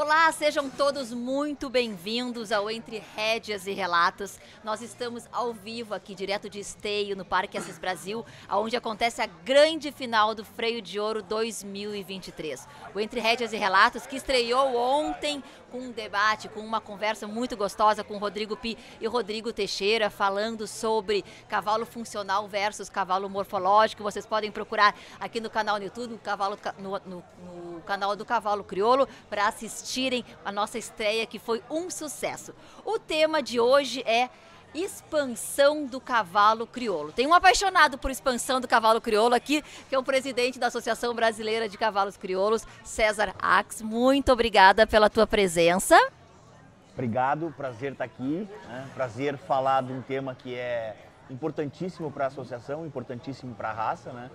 Olá, sejam todos muito bem-vindos ao Entre Rédeas e Relatos. Nós estamos ao vivo aqui, direto de Esteio, no Parque Assis Brasil, onde acontece a grande final do Freio de Ouro 2023. O Entre Rédeas e Relatos, que estreou ontem com um debate, com uma conversa muito gostosa com Rodrigo Pi e Rodrigo Teixeira, falando sobre cavalo funcional versus cavalo morfológico. Vocês podem procurar aqui no canal no YouTube, no, cavalo, no, no, no canal do Cavalo Criolo, para assistirem a nossa estreia, que foi um sucesso. O tema de hoje é expansão do cavalo crioulo. Tem um apaixonado por expansão do cavalo crioulo aqui, que é o presidente da Associação Brasileira de Cavalos Crioulos, César Ax. Muito obrigada pela tua presença. Obrigado, prazer estar aqui. Né? Prazer falar de um tema que é importantíssimo para a associação, importantíssimo para a raça, né?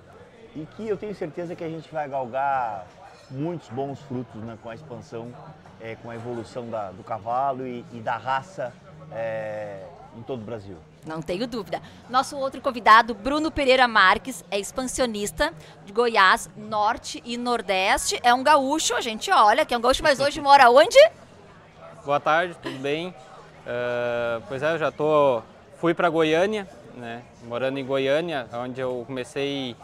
E que eu tenho certeza que a gente vai galgar muitos bons frutos né, com a expansão, é, com a evolução da, do cavalo e, e da raça é, em todo o Brasil. Não tenho dúvida. Nosso outro convidado, Bruno Pereira Marques, é expansionista de Goiás, Norte e Nordeste. É um gaúcho, a gente olha que é um gaúcho, mas hoje mora onde? Boa tarde, tudo bem? Uh, pois é, eu já tô, fui para Goiânia, né? Morando em Goiânia, onde eu comecei,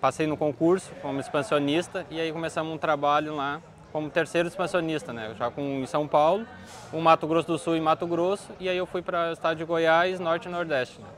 passei no concurso como expansionista e aí começamos um trabalho lá como terceiro expansionista, né? Já com em São Paulo, um Mato Grosso do Sul e Mato Grosso, e aí eu fui para o estado de Goiás, Norte e Nordeste. Né?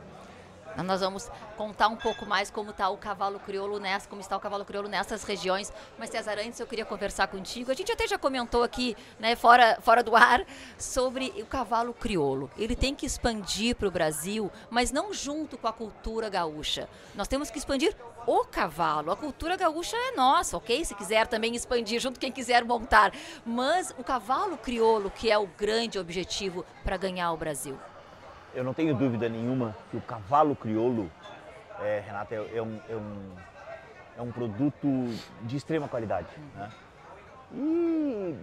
Nós vamos contar um pouco mais como está o cavalo crioulo nessa, como está o cavalo crioulo nessas regiões. Mas César, antes eu queria conversar contigo. A gente até já comentou aqui, né, fora, fora do ar, sobre o cavalo crioulo. Ele tem que expandir para o Brasil, mas não junto com a cultura gaúcha. Nós temos que expandir o cavalo. A cultura gaúcha é nossa, ok? Se quiser também expandir junto quem quiser montar. Mas o cavalo crioulo que é o grande objetivo para ganhar o Brasil. Eu não tenho dúvida nenhuma que o cavalo crioulo, é, Renata, é, é, um, é, um, é um produto de extrema qualidade. Né? E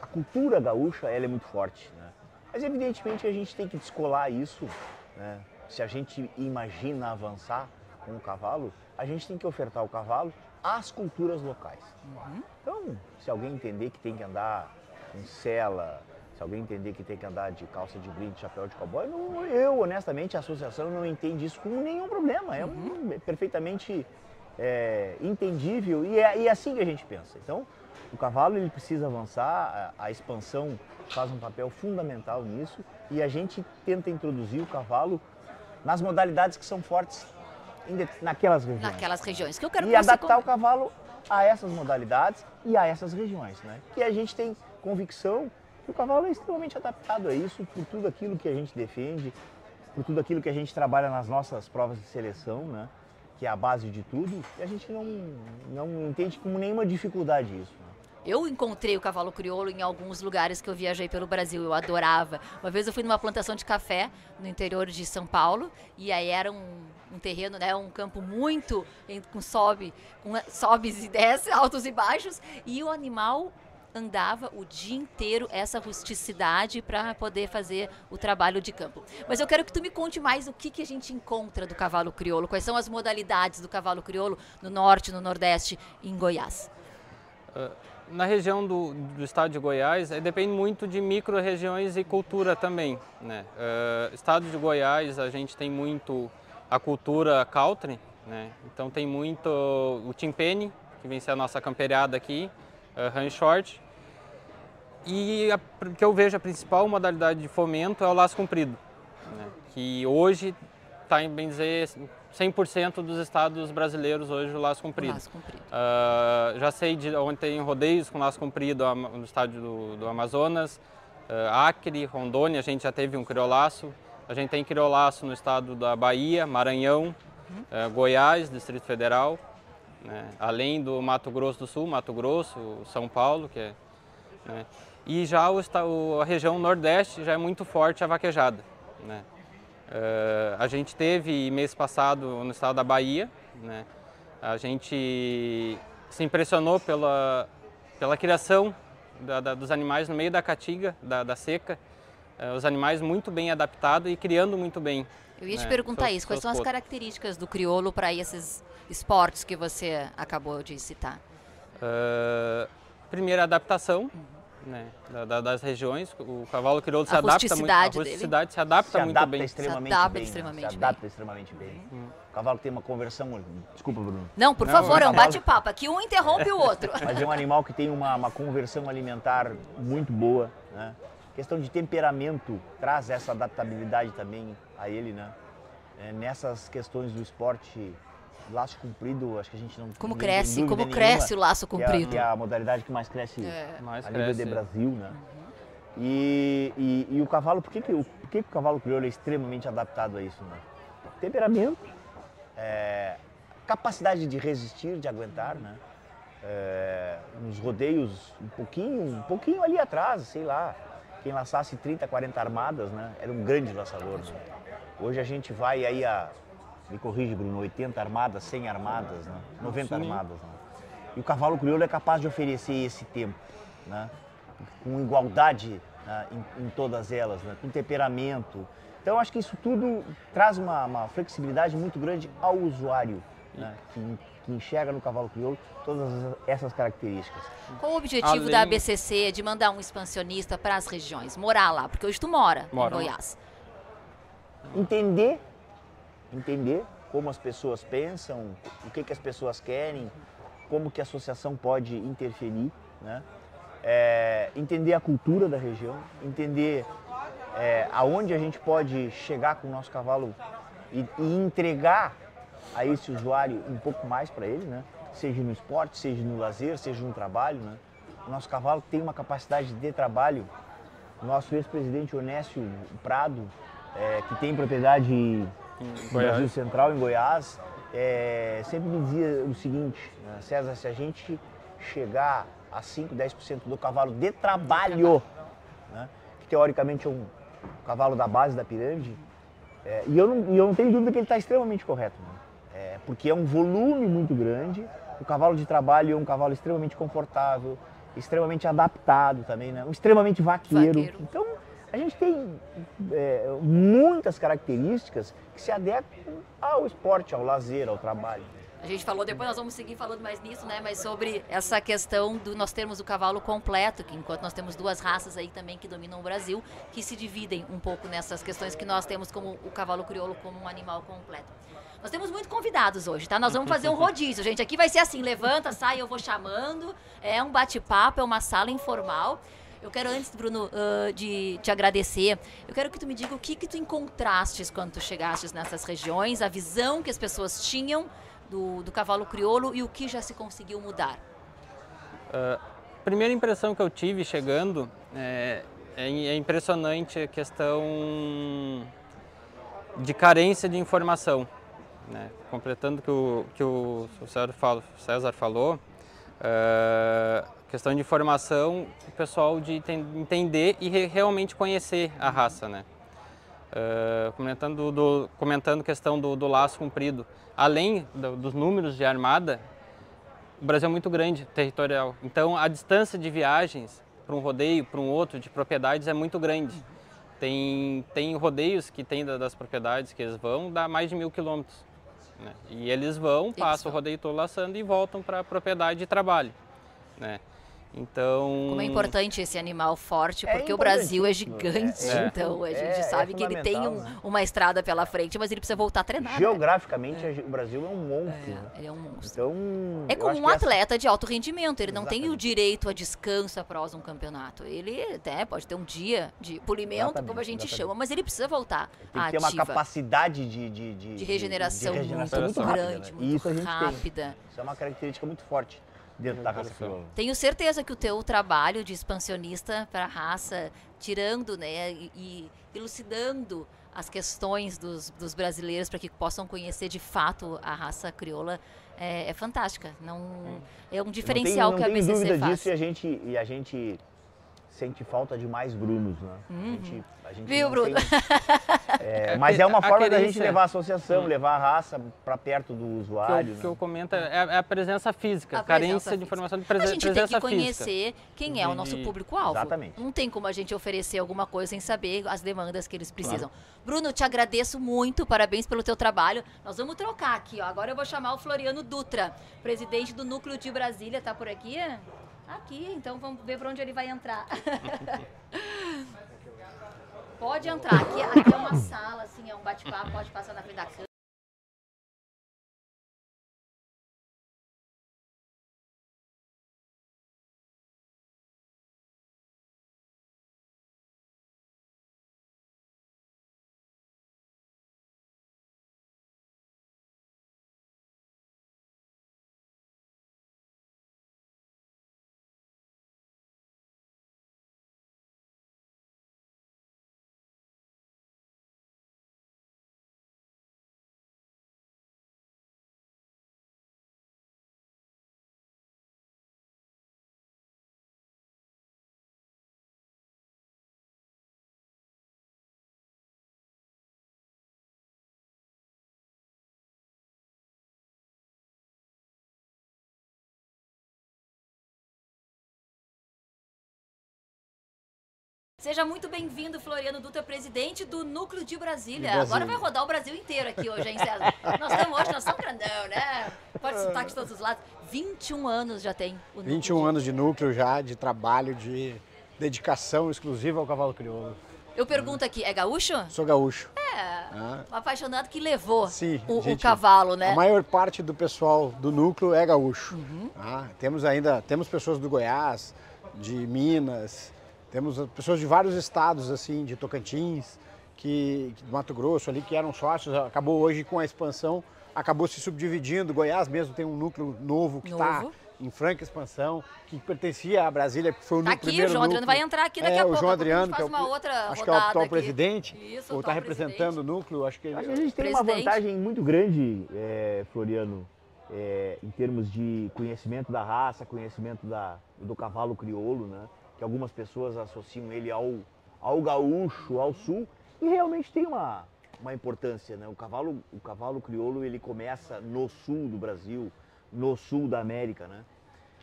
a cultura gaúcha ela é muito forte. Né? Mas evidentemente a gente tem que descolar isso. Né? Se a gente imagina avançar com o cavalo, a gente tem que ofertar o cavalo às culturas locais. Uhum. Então, se alguém entender que tem que andar com sela, se alguém entender que tem que andar de calça de brim, de chapéu de cowboy, não, eu, honestamente, a associação não entende isso como nenhum problema. É, um, uhum. é perfeitamente é, entendível e é, e é, assim que a gente pensa. Então, o cavalo ele precisa avançar, a, a expansão faz um papel fundamental nisso e a gente tenta introduzir o cavalo nas modalidades que são fortes naquelas regiões. Naquelas regiões que eu quero E adaptar o cavalo a essas modalidades e a essas regiões, né? Que a gente tem convicção o cavalo é extremamente adaptado a isso por tudo aquilo que a gente defende, por tudo aquilo que a gente trabalha nas nossas provas de seleção, né? que é a base de tudo, e a gente não, não entende como nenhuma dificuldade isso. Né? Eu encontrei o cavalo crioulo em alguns lugares que eu viajei pelo Brasil, eu adorava. Uma vez eu fui numa plantação de café no interior de São Paulo, e aí era um, um terreno, né, um campo muito com sobe, com sobes e desce, altos e baixos, e o animal andava o dia inteiro essa rusticidade para poder fazer o trabalho de campo. Mas eu quero que tu me conte mais o que, que a gente encontra do cavalo crioulo, quais são as modalidades do cavalo crioulo no norte, no nordeste em Goiás. Uh, na região do, do, estado de Goiás, é, depende muito de micro-regiões e cultura também. Né? Uh, estado de Goiás, a gente tem muito a cultura country, né? então tem muito o timpene, que vem ser a nossa camperiada aqui, uh, run short, e a, que eu vejo a principal modalidade de fomento é o laço comprido, né? que hoje está em bem dizer 100% dos estados brasileiros hoje o laço comprido. Laço comprido. Uh, já sei de onde tem rodeios com laço comprido no estádio do, do Amazonas, uh, Acre, Rondônia, a gente já teve um criolaço. A gente tem criolaço no estado da Bahia, Maranhão, uhum. uh, Goiás, Distrito Federal, né? além do Mato Grosso do Sul, Mato Grosso, São Paulo, que é né? E já o, a região nordeste já é muito forte a vaquejada. Né? Uh, a gente teve mês passado no estado da Bahia, né? a gente se impressionou pela, pela criação da, da, dos animais no meio da caatinga, da, da seca, uh, os animais muito bem adaptados e criando muito bem. Eu ia né? te perguntar isso, quais são as características do crioulo para esses esportes que você acabou de citar? Uh, primeira adaptação, uhum né, da, da, das regiões. O cavalo crioulo se A adapta muito. A rusticidade se adapta se muito adapta bem. extremamente Se adapta bem. né? extremamente se bem. adapta extremamente bem. O cavalo tem uma conversão. Desculpa, Bruno. Não, por Não, favor, é um cavalo- bate-papo. Aqui um interrompe o outro. Mas é um animal que tem uma, uma conversão alimentar muito boa, né? Questão de temperamento traz essa adaptabilidade também a ele, né? É, nessas questões do esporte, laço comprido, acho que a gente não Como cresce, como nenhuma cresce o laço que é a- comprido. Que é a modalidade que mais cresce É. Mais a nível de cresce. Brasil, né? E, e, e o cavalo, por que, que, o, por que, que o cavalo crioulo é extremamente adaptado a isso, né? Temperamento, é, capacidade de resistir, de aguentar, né? É, nos rodeios, um pouquinho, um pouquinho ali atrás, sei lá, quem laçasse 30, 40 armadas, né? Era um grande laçador, né? Hoje a gente vai aí a, me corrige Bruno, 80 armadas, 100 armadas, né? 90 Sim. armadas, né? E o cavalo crioulo é capaz de oferecer esse tempo, né? com igualdade né, em, em todas elas, né? com temperamento. Então, acho que isso tudo traz uma, uma flexibilidade muito grande ao usuário, né? que, que enxerga no cavalo crioulo todas essas características. Qual o objetivo da Além- ABCC de mandar um expansionista para as regiões? Morar lá, porque hoje tu mora Moro. em Goiás. Entender, entender como as pessoas pensam, o que, que as pessoas querem, como que a associação pode interferir, né? É, entender a cultura da região, entender é, aonde a gente pode chegar com o nosso cavalo e, e entregar a esse usuário um pouco mais para ele, né? Seja no esporte, seja no lazer, seja no trabalho, né? O nosso cavalo tem uma capacidade de trabalho. Nosso ex-presidente Onésio Prado, é, que tem propriedade no Goiás. Brasil Central, em Goiás, é, sempre me dizia o seguinte, né, César, se a gente chegar a 5, 10% do cavalo de trabalho, né, que teoricamente é um cavalo da base da pirâmide, é, e, eu não, eu não tenho dúvida que ele está extremamente correto, né? É, porque é um volume muito grande, o cavalo de trabalho é um cavalo extremamente confortável, extremamente adaptado também, né? um extremamente vaqueiro. Vaqueiro. Então, a gente tem é, muitas características que se adequam ao esporte, ao lazer, ao trabalho. A gente falou, depois nós vamos seguir falando mais nisso, né? Mas sobre essa questão do nós termos o cavalo completo, que enquanto nós temos duas raças aí também que dominam o Brasil, que se dividem um pouco nessas questões que nós temos como o cavalo crioulo como um animal completo. Nós temos muitos convidados hoje, tá? Nós vamos fazer um rodízio, gente. Aqui vai ser assim, levanta, sai, eu vou chamando. É um bate-papo, é uma sala informal. Eu quero antes, Bruno, ah, de te agradecer, eu quero que tu me diga o que que tu encontrastes quando tu chegastes nessas regiões, a visão que as pessoas tinham do, do cavalo crioulo e o que já se conseguiu mudar. A primeira impressão que eu tive chegando é, é, é impressionante a questão de carência de informação. Né? Completando que o, que o César, fala- César falou, é, questão de informação, o pessoal de enten- entender e re- realmente conhecer a raça. Né? É, comentando, do, comentando questão do, do laço comprido, além do- dos números de armada, o Brasil é muito grande, territorial. Então, a distância de viagens para um rodeio, para um outro, de propriedades, é muito grande. Tem, tem rodeios que tem da- das propriedades que eles vão, dá mais de mil quilômetros. né? E eles vão, passam vão. o rodeio todo laçando e voltam para a propriedade de trabalho. Né? Então... Como é importante esse animal forte, É porque o Brasil é gigante, é. então a gente É, é sabe que ele tem um- né? uma estrada pela frente, mas ele precisa voltar a treinar. né? Geograficamente, a- o Brasil é um monstro. né? É, ele é um monstro. Então, É como um que essa- atleta de alto rendimento, ele não tem o Exatamente. direito a descanso após um campeonato. Ele até pode ter um dia de polimento, Exatamente, como a gente exatamente. chama, mas ele precisa voltar Tem à que ter uma capacidade de, de, de, de regeneração, de regeneração muito, muito, rápida, grande, né? muito E tem. rápida. Isso é uma característica muito forte dentro da raça crioula. Tenho certeza que o teu trabalho de expansionista para a raça, tirando né, e, elucidando as questões dos, dos brasileiros para que possam conhecer de fato a raça crioula, é, é fantástica. Não, é um diferencial não que a tenho, não BCC tenho dúvida faz. disso e a gente e a gente sente falta de mais Brunos, né? A gente, a gente Uhum. Viu, Bruno? tem- é, mas é uma A forma da gente querência- levar a associação, levar a raça para perto do que eu, usuário. que eu né? comento é, é a presença física, A carência presença de física. informação de A presen- gente tem presença que física. conhecer quem é o nosso público-alvo. Exatamente. Não tem como a gente oferecer alguma coisa sem saber as demandas que eles precisam. Bruno, te agradeço muito, parabéns pelo teu trabalho. Nós vamos trocar aqui, ó. Agora eu vou chamar o Floriano Dutra, presidente do Núcleo de Brasília, tá por aqui? Aqui, então vamos ver por onde ele vai entrar. pode entrar. Aqui, aqui é uma sala, assim, é um bate-papo, pode passar na frente da câmera. Seja muito bem-vindo, Floriano Dutra, presidente do Núcleo de Brasília. Brasília. Agora vai rodar o Brasil inteiro aqui hoje, hein, César? nós estamos hoje, nós estamos grandão, né? Pode sotaque de todos os lados. 21 anos já tem o Núcleo 21 de... anos de núcleo já, de trabalho, de dedicação exclusiva ao cavalo crioulo. Eu pergunto aqui, é gaúcho? Sou gaúcho. É, Ah. um apaixonado que levou Sim, o, o gente, cavalo, né? A maior parte do pessoal do núcleo é gaúcho. Uhum. Ah, temos ainda temos pessoas do Goiás, de Minas, temos pessoas de vários estados assim, de Tocantins, que do Mato Grosso ali que eram sócios. Acabou hoje com a expansão, acabou se subdividindo. Goiás mesmo tem um núcleo novo que está em franca expansão, que pertencia à Brasília, que foi o Tá nu- aqui, primeiro o João Adriano núcleo. vai entrar aqui daqui é, a o pouco. João a pouco Adriano, a gente que é faz o, uma outra acho que é o atual aqui. presidente, Isso, o ou está representando o núcleo, acho que ele, Acho que a gente tem uma Presidente. vantagem muito grande, é, Floriano, é, em termos de conhecimento da raça, conhecimento da, do cavalo crioulo, né? Que algumas pessoas associam ele ao, ao gaúcho, ao sul, e realmente tem uma, uma importância, né? O cavalo, o cavalo crioulo ele começa no sul do Brasil, no sul da América, né?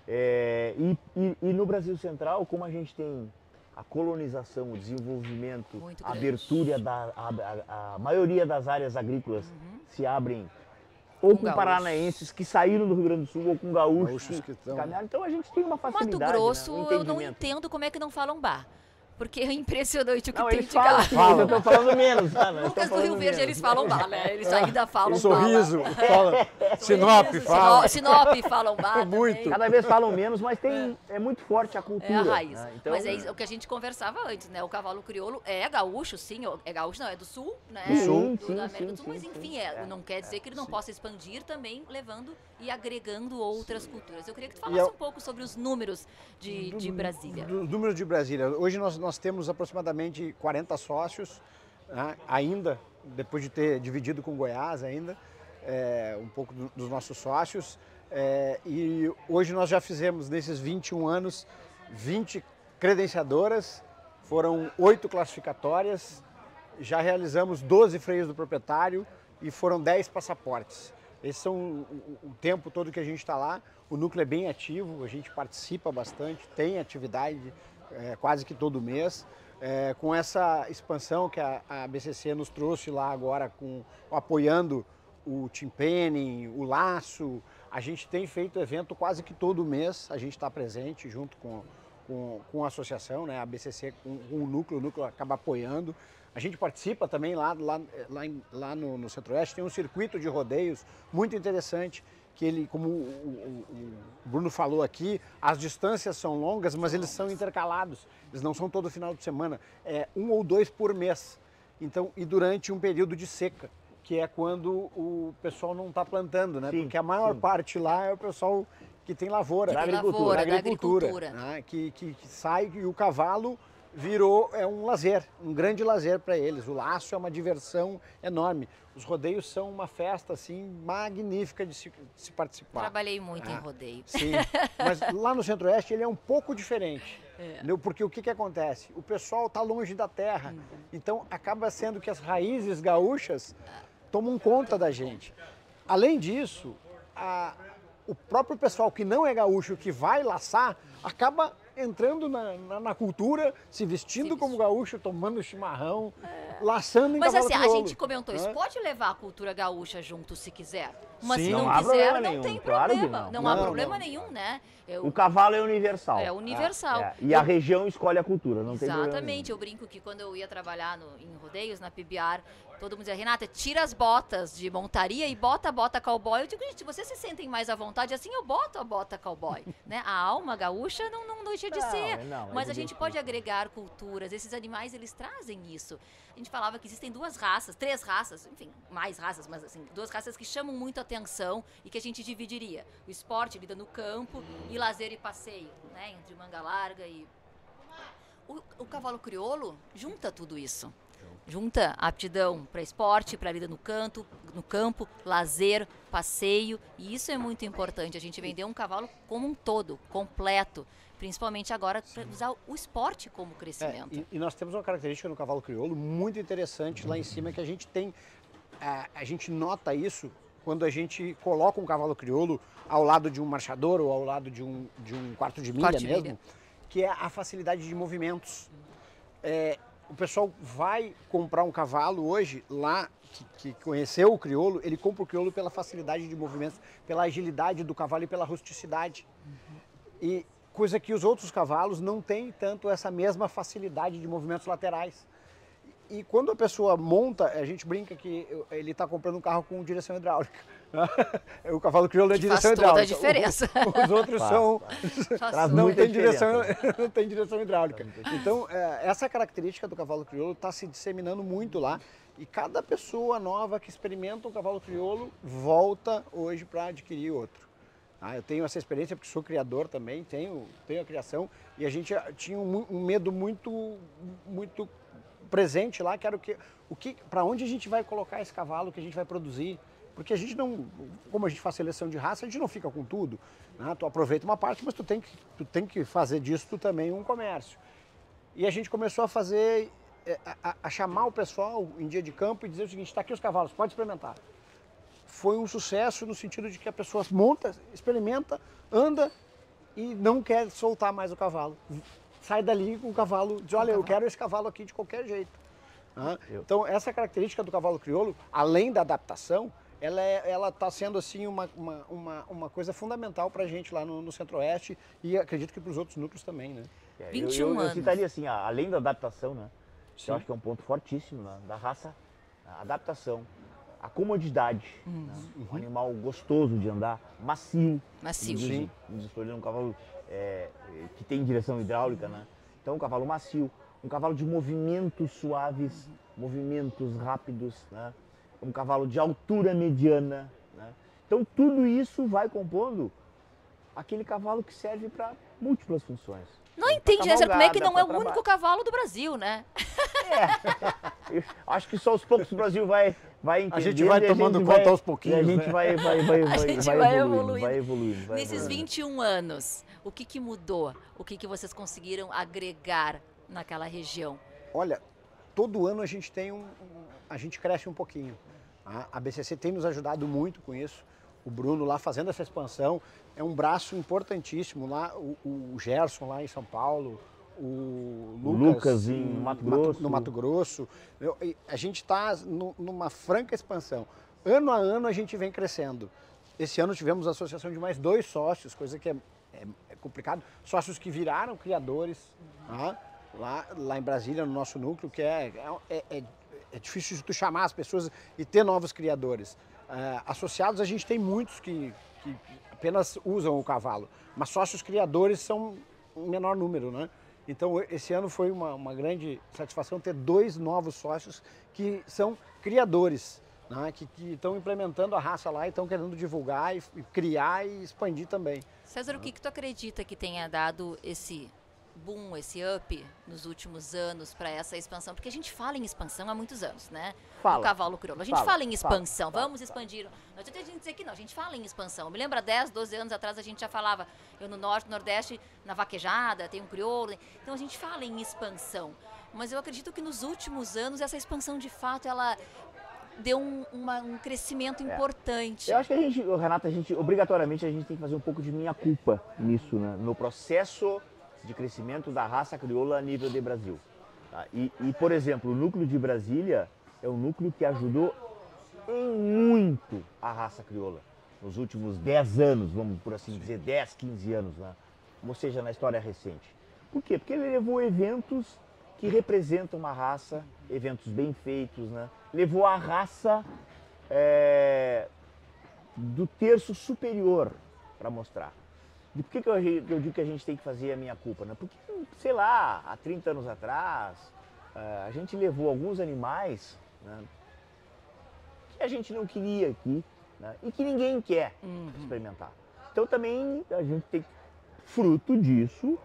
É, e, e- e no Brasil Central, como a gente tem a colonização, o desenvolvimento, a abertura da a, a- a maioria das áreas agrícolas se abrem ou com gaúchos. paranaenses que saíram do Rio Grande do Sul ou com gaúchos, Gaúchos que que, caminharam. Então a gente tem uma Mato facilidade, Grosso, né? um eu não entendo como é que não falam bar. Porque é impressionante o que Não, tem eles de falam, sim, mas eu tô falando menos. Né? Nós Lucas estamos do Rio Verde, menos. eles falam bar, né? Eles ainda falam sorriso, bar. fala, Sinop Sorriso, fala. Sinop, Sinop falam bar Muito. também. Cada vez falam menos, mas tem, é. muito forte a cultura. É a raiz. né? Então, Mas é isso, o que a gente conversava antes, né? O cavalo crioulo é gaúcho, sim. É gaúcho, não, é do sul, né? Do sul, do, sim, da América sim, do Sul. sim, Mas sim. enfim, é, É, não quer dizer que ele não possa expandir também, levando e agregando outras culturas. Eu queria que tu falasse é- um pouco sobre os números de, de Brasília. Números de Brasília. Hoje nós, nós temos aproximadamente 40 sócios, né, ainda, depois de ter dividido com Goiás ainda, é, um pouco do- dos nossos sócios. É, e hoje nós já fizemos, nesses 21 anos, 20 credenciadoras, foram oito classificatórias, já realizamos 12 freios do proprietário e foram 10 passaportes. Esse são o, o- tempo todo que a gente está lá. O núcleo é bem ativo, a gente participa bastante, tem atividade é, quase que todo mês. É, com essa expansão que a, a BCC nos trouxe lá agora, com, apoiando o Team Penning, o Laço, a gente tem feito evento quase que todo mês, a gente está presente junto com, com, com a associação, né, a BCC, com, com o núcleo, o núcleo acaba apoiando. A gente participa também lá, lá, lá, em- lá no, no Centro-Oeste, tem um circuito de rodeios muito interessante, que ele, como o, o- o Bruno falou aqui, as distâncias são longas, mas eles são intercalados, eles não são todo final de semana, é um ou dois por mês. Então, e durante um período de seca, que é quando o pessoal não está plantando, né? Sim, Porque a maior sim. parte lá é o pessoal que tem lavoura, Da agricultura, lavoura, da da agricultura, agricultura. né? que, que, que sai e o cavalo virou é um lazer, um grande lazer para eles. O laço é uma diversão enorme. Os rodeios são uma festa assim magnífica de se, de se participar. Trabalhei muito em Ah. rodeio. Sim, mas lá no Centro-Oeste ele é um pouco diferente. É. Porque o que, que acontece? O pessoal está longe da terra, Uhum. então acaba sendo que as raízes gaúchas tomam conta da gente. Além disso, a- o próprio pessoal que não é gaúcho, que vai laçar, acaba entrando na, na, na cultura, se vestindo Se como gaúcho, tomando chimarrão, laçando em Mas assim, a gente comentou isso. Pode levar a cultura gaúcha junto se quiser. Mas Sim. se não, Não quiser, não nenhum, tem claro problema. não. Não, há problema não. nenhum, né? Eu- O cavalo é universal. É universal. É, E a região escolhe a cultura, não tem problema Exatamente, eu brinco que quando eu ia trabalhar no- em rodeios, na PBR, todo mundo dizia, Renata, tira as botas de montaria e bota a bota cowboy. Eu digo, gente, vocês se sentem mais à vontade, assim eu boto a bota cowboy. né? A alma gaúcha não, não deixa de Não, ser. não, é mas a gente pode agregar culturas, esses animais, eles trazem isso. A gente falava que existem duas raças, três raças, enfim, mais raças, mas assim, duas raças que chamam muito atenção e que a gente dividiria. O esporte, vida no campo, e lazer e passeio, né? Entre manga larga e o, o cavalo crioulo junta tudo isso. Junta aptidão para esporte, para vida no canto, no campo, lazer, passeio, e isso é muito importante. A gente vender um cavalo como um todo, completo, principalmente agora para usar o esporte como É, crescimento. e, e nós temos uma característica no cavalo crioulo muito interessante lá em cima que a gente tem, a, a gente nota isso quando a gente coloca um cavalo crioulo ao lado de um marchador ou ao lado de um, de um quarto de milha Quarto de mesmo, milha. que é a facilidade de movimentos. É, o pessoal vai comprar um cavalo hoje lá que, que conheceu o crioulo, ele compra o crioulo pela facilidade de movimentos, pela agilidade do cavalo e pela rusticidade. E coisa que os outros cavalos não têm tanto essa mesma facilidade de movimentos laterais. E quando a pessoa monta, a gente brinca que ele está comprando um carro com direção hidráulica. o cavalo crioulo é Que faz direção toda a hidráulica. diferença. O- Os outros Faz, são Faz não tem direção, não tem direção hidráulica. Então, é, essa característica do cavalo crioulo está se disseminando muito lá. E cada pessoa nova que experimenta um cavalo crioulo volta hoje para adquirir outro. Ah, eu tenho essa experiência porque sou criador também, tenho, tenho a criação. E a gente tinha um, um medo muito, muito presente lá, que era o que, o que para onde a gente vai colocar esse cavalo que a gente vai produzir. Porque a gente não, como a gente faz seleção de raça, a gente não fica com tudo. Né? Tu aproveita uma parte, mas tu tem, que, tu tem que fazer disso também um comércio. E a gente começou a fazer, a, a- a chamar o pessoal em dia de campo e dizer o seguinte, está aqui os cavalos, pode experimentar. Foi um sucesso no sentido de que a pessoa monta, experimenta, anda e não quer soltar mais o cavalo. Sai dali com o cavalo, diz, olha, eu quero esse cavalo aqui de qualquer jeito. Eu- Então, essa característica do cavalo crioulo, além da adaptação, ela está ela tá sendo assim uma, uma, uma, uma coisa fundamental para a gente lá no, no Centro-Oeste e acredito que para os outros núcleos também, né? É, eu- 21 eu, eu, anos. citaria assim, além da adaptação, né? Sim. Eu acho que é um ponto fortíssimo né, da raça, a adaptação, a comodidade. né, Um animal gostoso de andar, macio. Macio. Diz Floriano, um cavalo é, que tem direção hidráulica, né? Então um cavalo macio, um cavalo de movimentos suaves, movimentos rápidos, né? Um cavalo de altura mediana, né? Então tudo isso vai compondo aquele cavalo que serve para múltiplas funções. Não entendi, né? Como é que não é o pra único trabalho. cavalo do Brasil, né? Eu acho que só aos poucos o Brasil vai, vai entender. gente vai tomando vai- conta aos e pouquinhos, A gente né? vai, vai, vai, vai, gente vai vai evoluindo, vai vai Nesses evoluindo. 21 anos, o que, que mudou? O que, que vocês conseguiram agregar naquela região? Olha, todo ano a gente tem um, um- a gente cresce um pouquinho. tá? A BCC tem nos ajudado muito com isso. O Bruno lá fazendo essa expansão é um braço importantíssimo lá. O, o Gerson lá em São Paulo, o Lucas, Lucas em Mato Grosso. no Mato Grosso. Eu- A gente está numa franca expansão. Ano a ano a gente vem crescendo. Esse ano tivemos a associação de mais dois sócios, coisa que é complicado. Sócios que viraram criadores tá? lá, lá em Brasília, no nosso núcleo, que é, é, é, é difícil de tu chamar as pessoas e ter novos criadores. Ah, associados a gente tem muitos que, que apenas usam o cavalo, mas sócios criadores são um menor número, né? Então, esse ano foi uma, uma grande satisfação ter dois novos sócios que são criadores, né? que estão implementando a raça lá e estão querendo divulgar, e, e criar e expandir também. César, o que, que tu acredita que tenha dado esse boom, esse up nos últimos anos para essa expansão? Porque a gente fala em expansão há muitos anos, né? Fala. O cavalo crioulo. A gente Fala, fala em fala, expansão, fala, vamos expandir. Não adianta a gente dizer que não, a gente fala em expansão. Me lembra 10, 12 anos atrás a gente já falava, eu no norte, nordeste, na vaquejada, tem um crioulo. Então a gente fala em expansão. Mas eu acredito que nos últimos anos essa expansão de fato ela deu um, uma- um crescimento importante. Eu acho que a gente, Renata, a gente, obrigatoriamente, a gente tem que fazer um pouco de minha culpa nisso, né? No processo de crescimento da raça crioula a nível de Brasil. Tá? E, e, por exemplo, o núcleo de Brasília é um núcleo que ajudou em muito a raça crioula nos últimos 10 anos, vamos por assim dizer, 10, 15 anos, né? ou seja, na história recente. Por quê? Porque ele levou eventos que representam uma raça, eventos bem feitos, né? Levou a raça é, do terço superior para mostrar. E por que, que eu, eu, digo que a gente tem que fazer a minha culpa? Né? Porque, sei lá, há 30 anos atrás, uh, a gente levou alguns animais né, que a gente não queria aqui né, e que ninguém quer uhum. experimentar. Então também a gente tem, fruto disso,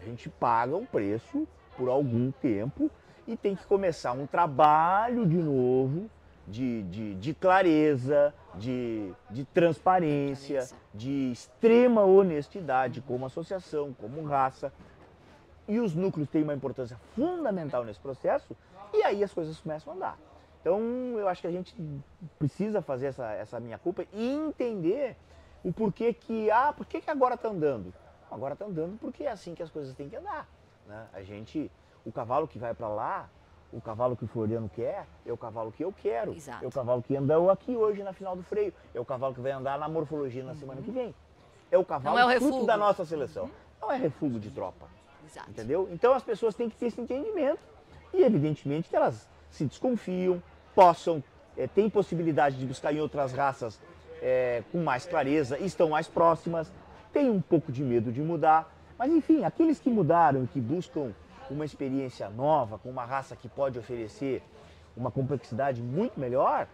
a gente paga um preço por algum tempo e tem que começar um trabalho de novo de, de, de clareza, de, de transparência, de extrema honestidade como associação, como raça. E os núcleos têm uma importância fundamental nesse processo e aí as coisas começam a andar. Então eu acho que a gente precisa fazer essa, essa minha culpa e entender o porquê que, ah, por que, que agora está andando? Agora está andando porque é assim que as coisas têm que andar. Né? A gente, o cavalo que vai para lá, o cavalo que o Floriano quer é o cavalo que eu quero. Exato. É o cavalo que andou aqui hoje na final do freio. É o cavalo que vai andar na morfologia na uhum. semana que vem. É o cavalo Não é o fruto da nossa seleção. Uhum. Não é refúgio de tropa. Exato. Entendeu? Então as pessoas têm que ter esse entendimento. E evidentemente que elas se desconfiam, possam, é, têm possibilidade de buscar em outras raças é, com mais clareza, estão mais próximas, têm um pouco de medo de mudar. Mas enfim, aqueles que mudaram e que buscam uma experiência nova, com uma raça que pode oferecer uma complexidade muito melhor,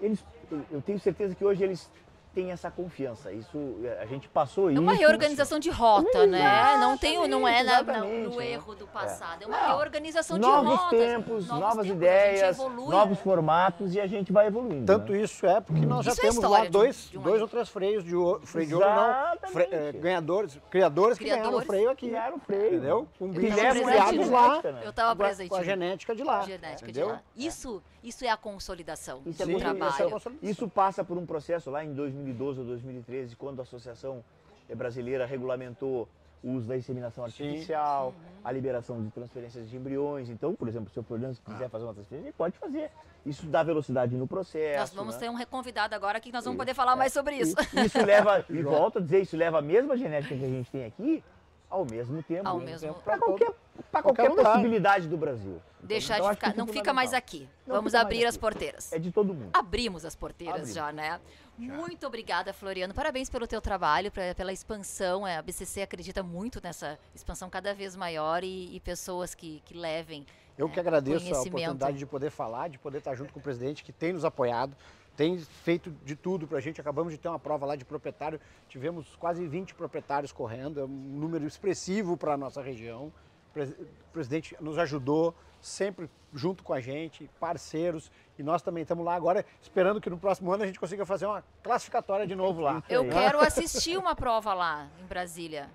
eles, eu tenho certeza que hoje eles tem essa confiança. Isso a gente passou isso. É uma reorganização de rota, né? Não tem, não é na, no é. erro do passado. É, é uma não, reorganização de novos rotas. Tempos, novos, novas tempos, ideias, novos formatos e a gente vai evoluindo. Tanto né? isso é porque nós já isso é temos é lá dois, de, de dois ou três freios de ouro, freio de ouro, não, fre, é, ganhadores, criadores que ganharam freio aqui. Ganharam freio. Entendeu? Um bicho criados lá. Eu estava presente. Com a genética de lá. Genética entendeu? de lá. Isso, isso é a consolidação isso do trabalho. Isso passa por um processo lá em 2012 ou 2013 2013, quando a Associação Brasileira regulamentou o uso da inseminação artificial, uhum. a liberação de transferências de embriões. Então, por exemplo, se o Fernando quiser ah. fazer uma transferência, ele pode fazer. Isso dá velocidade no processo. Nós vamos né? ter um reconvidado agora que nós vamos poder falar é. mais sobre isso. Isso leva, e volto a dizer, isso leva a mesma genética que a gente tem aqui ao mesmo tempo. Ao mesmo Para qualquer, pra qualquer, qualquer possibilidade do Brasil. Deixar então, de ficar, não fica mais aqui. Não Vamos abrir as porteiras. É de todo mundo. Abrimos as porteiras Abrimos. já, né? Já. Muito obrigada, Floriano. Parabéns pelo teu trabalho, pra, pela expansão. É, a BCC acredita muito nessa expansão cada vez maior e, e pessoas que, que levem Eu que é, agradeço a oportunidade de poder falar, de poder estar junto com o presidente que tem nos apoiado tem feito de tudo para a gente. Acabamos de ter uma prova lá de proprietário, tivemos quase 20 proprietários correndo, é um número expressivo para a nossa região. O presidente nos ajudou, sempre junto com a gente, parceiros, e nós também estamos lá agora esperando que no próximo ano a gente consiga fazer uma classificatória de novo lá. Eu quero assistir uma prova lá em Brasília.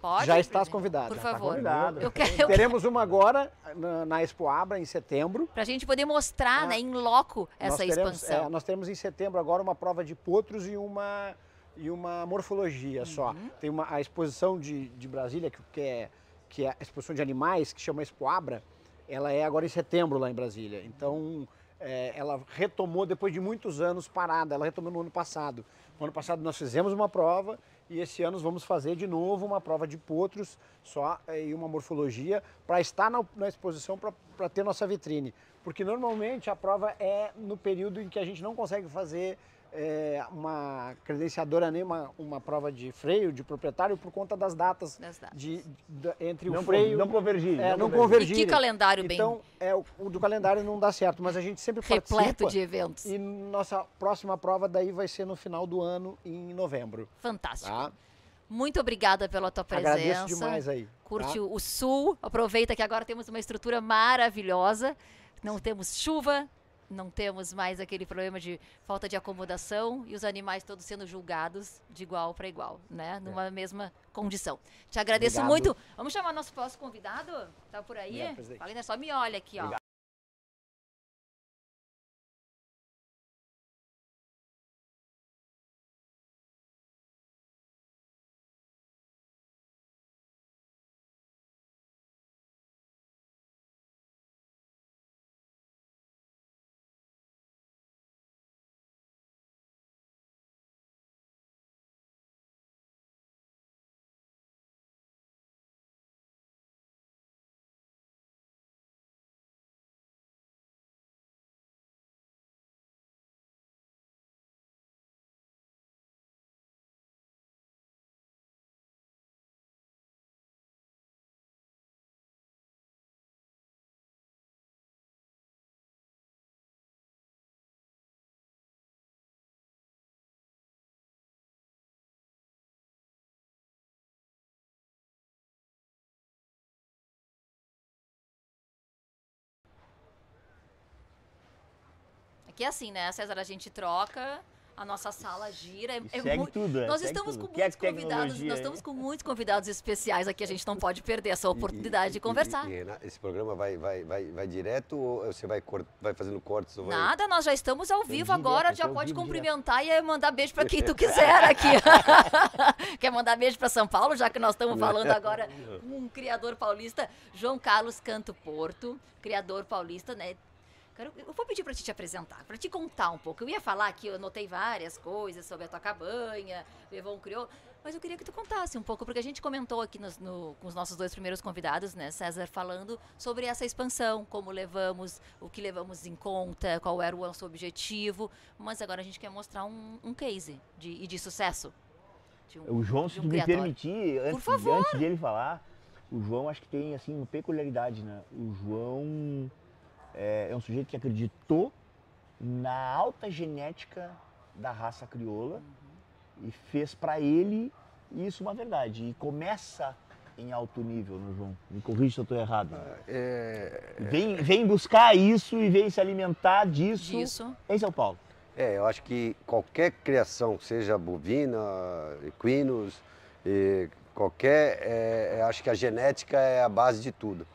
Pode? Já estás convidado. Por tá favor. Tá eu quero, eu Teremos uma agora na, na Expo Abra, em setembro. Para a gente poder mostrar, ah, né, em loco, essa teremos, expansão. É, nós teremos em setembro agora uma prova de potros e uma, e uma morfologia uhum. só. Tem uma, a exposição de, de Brasília, que, é, que é a exposição de animais, que chama Expo Abra, ela é agora em setembro lá em Brasília. Então, é, ela retomou depois de muitos anos parada, ela retomou no ano passado. No ano passado nós fizemos uma prova e esse ano vamos fazer de novo uma prova de potros só eh, e uma morfologia para estar na, na exposição para ter nossa vitrine. Porque normalmente a prova é no período em que a gente não consegue fazer é, uma credenciadora nem uma, uma prova de freio de proprietário por conta das datas, das datas. De, de, entre não, o freio não convergir é, não, convergir e que calendário bem então é o, o, do calendário não dá certo mas a gente sempre repleto participa de eventos e nossa próxima prova daí vai ser no final do ano em novembro fantástico tá? Muito obrigada pela tua presença. Agradeço demais aí. Curte tá? o sul, aproveita que agora temos uma estrutura maravilhosa. Não temos chuva, não temos mais aquele problema de falta de acomodação e os animais todos sendo julgados de igual para igual, né? Numa é. mesma condição. Te agradeço Obrigado. muito. Vamos chamar nosso próximo convidado? Tá por aí? Falei, só me olha aqui, Obrigado. ó. Aqui é assim, né, César? A gente troca, a nossa sala gira. É, é segue tudo, né? Nós Segue estamos tudo. com é muitos convidados, nós estamos com muitos convidados especiais aqui, a gente não pode perder essa oportunidade de conversar. E, e, esse programa vai, vai, vai, vai direto ou você vai, cor- vai fazendo cortes? Ou vai... Nada, nós já estamos ao vivo agora, direto, já ao pode cumprimentar e mandar beijo pra quem tu quiser aqui. Quer mandar beijo pra São Paulo, já que nós estamos falando agora com um criador paulista, João Carlos Canto Porto, criador paulista, né? Quero- Eu vou pedir pra te te apresentar, pra te contar um pouco. Eu ia falar aqui, eu anotei várias coisas sobre a tua cabanha, levou um crioulo, mas eu queria que tu contasse um pouco, porque a gente comentou aqui nos- no- com os nossos dois primeiros convidados, né, César, falando sobre essa expansão, como levamos, o que levamos em conta, qual era o nosso objetivo, mas agora a gente quer mostrar um, um case de, e de sucesso. de um- O João, se um me permitir, antes, favor. antes dele falar, o João acho que tem assim uma peculiaridade, né? O João é, é um sujeito que acreditou na alta genética da raça crioula e fez pra ele isso uma verdade. E começa em alto nível, né, João? Me corrija se eu estou errado. É, Vem, vem buscar isso e vem se alimentar disso, Disso. em São Paulo. é, eu acho que qualquer criação, seja bovina, equinos, e qualquer, é, eu acho que a genética é a base de tudo.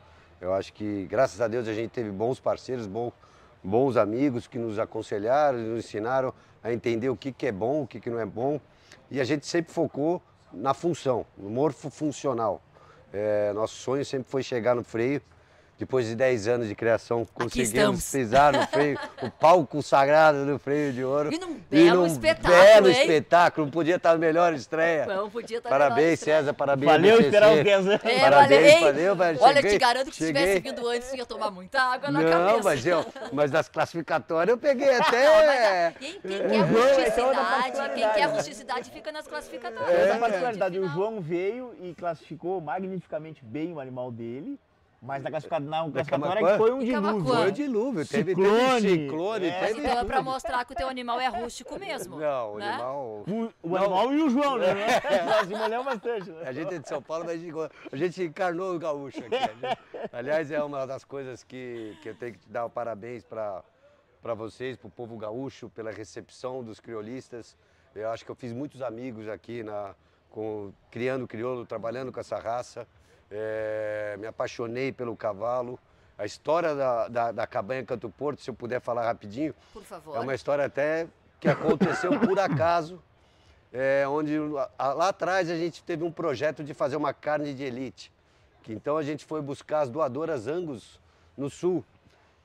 Eu acho que, graças a Deus, a gente teve bons parceiros, bom- bons amigos que nos aconselharam, nos ensinaram a entender o que, que é bom, o que, que não é bom. E a gente sempre focou na função, no morfo funcional. É, nosso sonho sempre foi chegar no freio. Depois de 10 anos de criação, conseguimos pisar no freio, o palco sagrado do freio de ouro. E num belo espetáculo, belo hein? espetáculo, não podia estar melhor estreia. Não, podia estar Parabéns, melhor estreia. César, parabéns. Valeu BCC. esperar o 10 anos. É, Parabéns, valeu, valeu. Olha, Cheguei, te garanto que se tivesse cheguei. vindo antes, ia tomar muita água na Não, cabeça. mas, eu, mas das classificatórias eu peguei até. Quem, quem quer é rusticidade, quem quer rusticidade fica nas classificatórias. Essa Aqui, particularidade, o. João veio e classificou magnificamente bem o animal dele, mas na classificatória, na classificatória Camaquã? que foi um dilúvio. Foi o dilúvio, teve, Ciclone. teve ciclone, É. teve. Então é pra mostrar que o teu animal é rústico mesmo. Não, o né? animal. O, o animal e o João, né? Nós molhamos bastante. né? A gente é de São Paulo, mas a gente, a gente encarnou o gaúcho aqui. Gente- aliás, é uma das coisas que, que eu tenho que te dar o parabéns para vocês, para o povo gaúcho, pela recepção dos criolistas. Eu acho que eu fiz muitos amigos aqui na, com, criando crioulo, trabalhando com essa raça. É, me apaixonei pelo cavalo. A história da, da, da cabanha Canto Porto, se eu puder falar rapidinho, Por favor. é uma história até que aconteceu por acaso, é, onde a- lá atrás a gente teve um projeto de fazer uma carne de elite. Que então a gente foi buscar as doadoras Angus no sul.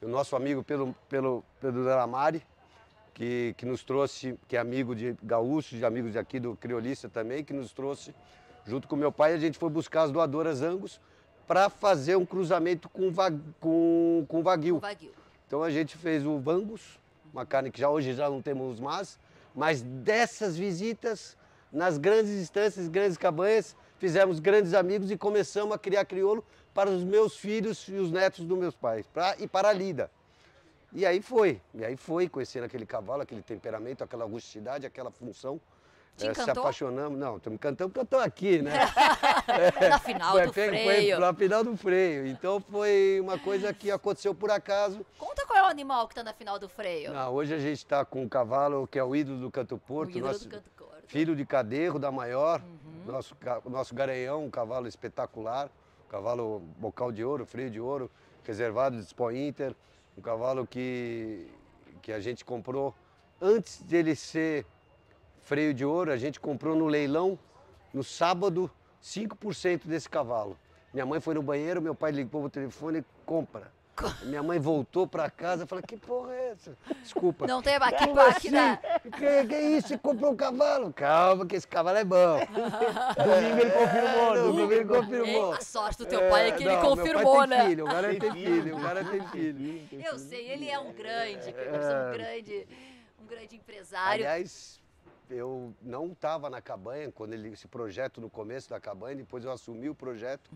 O nosso amigo pelo, pelo, Pedro Delamare, que, que nos trouxe, que é amigo de gaúchos, de amigos aqui do Criolista também, que nos trouxe, junto com meu pai, a gente foi buscar as doadoras Angus para fazer um cruzamento com, va, com, com O Wagyu. Wagyu. Então a gente fez o Vangus, uma carne que já hoje já não temos mais, mas dessas visitas nas grandes instâncias, grandes cabanhas, fizemos grandes amigos e começamos a criar crioulo para os meus filhos e os netos dos meus pais, pra, e para a lida. E aí foi, e aí foi, conhecendo aquele cavalo, aquele temperamento, aquela rusticidade, aquela função. Te Eh, se apaixonamos, não, estou me encantando porque eu estou aqui, né? Na final foi, do foi- freio. Foi na final do freio. Então foi uma coisa que aconteceu por acaso. Conta qual é o animal que tá na final do freio. Não, hoje a gente está com um cavalo que é o ídolo do Canto o Porto, ídolo nosso do canto corto. filho de Caderro, da maior, Uhum. nosso, nosso garanhão, um cavalo espetacular, um cavalo bocal de ouro, freio de ouro, reservado de Expo Inter, um cavalo que, que a gente comprou antes dele ser freio de ouro, a gente comprou no leilão, no sábado, 5% desse cavalo. Minha mãe foi no banheiro, meu pai ligou o telefone e compra. Minha mãe voltou para casa e falou, que porra é essa? Desculpa. Não tem aqui, Como aqui assim? né? Que, que isso? Você comprou um cavalo? Calma, que esse cavalo é bom. Domingo ele confirmou. É, domingo ele confirmou. Ei, a sorte do teu pai é que ele não, meu confirmou, pai tem né? Filho, o cara Tem filho, filho, o cara tem filho. Eu sei, ele é um grande, um grande, um grande empresário. Aliás, eu não estava na cabanha quando ele esse projeto no começo da cabanha, depois eu assumi o projeto.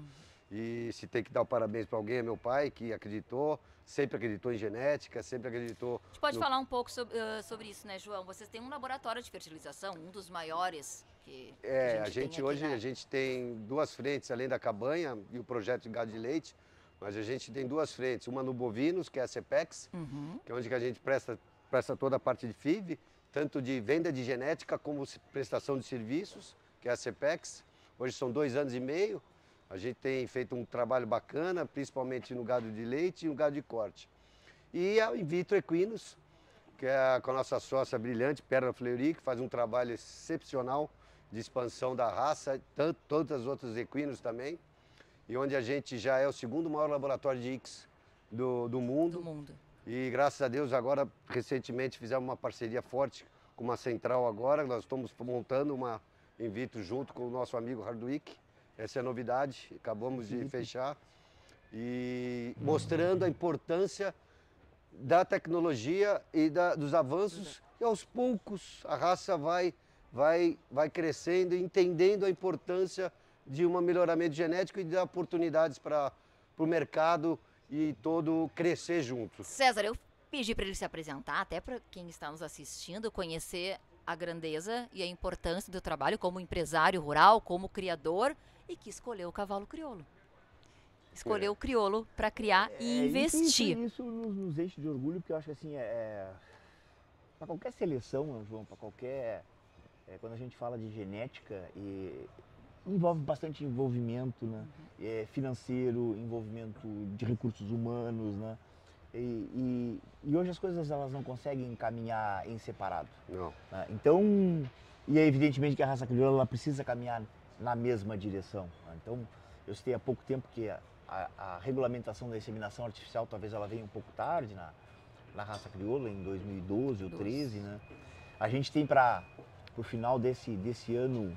E se tem que dar o parabéns para alguém é meu pai que acreditou, sempre acreditou em genética, sempre acreditou. A gente pode no- falar um pouco sobre, ah, sobre isso, né, João? Vocês têm um laboratório de fertilização, um dos maiores que É, a gente aqui, hoje né? a gente tem duas frentes além da cabanha e o projeto de gado de leite, mas a gente tem duas frentes, uma no bovinos, que é a CEPEX, Uhum. que é onde que a gente presta presta toda a parte de FIV, tanto de venda de genética como prestação de serviços, que é a CPEX. Hoje são dois anos e meio. A gente tem feito um trabalho bacana, principalmente no gado de leite e no gado de corte. E a In Vitro Equinos, que é com a nossa sócia brilhante, Perla Fleury, que faz um trabalho excepcional de expansão da raça, tanto todas as outras equinos também, e onde a gente já é o segundo maior laboratório de X do, do mundo. Do mundo. E graças a Deus agora recentemente fizemos uma parceria forte com uma central agora, nós estamos montando uma in vitro junto com o nosso amigo Hardwick. Essa é a novidade, acabamos de fechar. E mostrando a importância da tecnologia e da, dos avanços. E aos poucos a raça vai, vai, vai crescendo, entendendo a importância de um melhoramento genético e de oportunidades para o mercado e todo crescer junto. César, eu pedi para ele se apresentar, até para quem está nos assistindo, conhecer a grandeza e a importância do trabalho como empresário rural, como criador e que escolheu o cavalo crioulo. Escolheu é. o crioulo para criar é, e investir. Isso, isso nos, nos, enche de orgulho, porque eu acho que assim, é, é para qualquer seleção, João, para qualquer. É, quando a gente fala de genética, e, envolve bastante envolvimento né? Uhum. É, financeiro, envolvimento de recursos humanos, né? E, e, e, hoje as coisas elas não conseguem caminhar em separado. Não. Né? Então, e é evidentemente que a raça crioula ela precisa caminhar na mesma direção. Né? Então, eu citei há pouco tempo que a, a, a, regulamentação da inseminação artificial talvez ela venha um pouco tarde na, na raça crioula, em 2012 ou 2013, né? A gente tem para o final desse, desse ano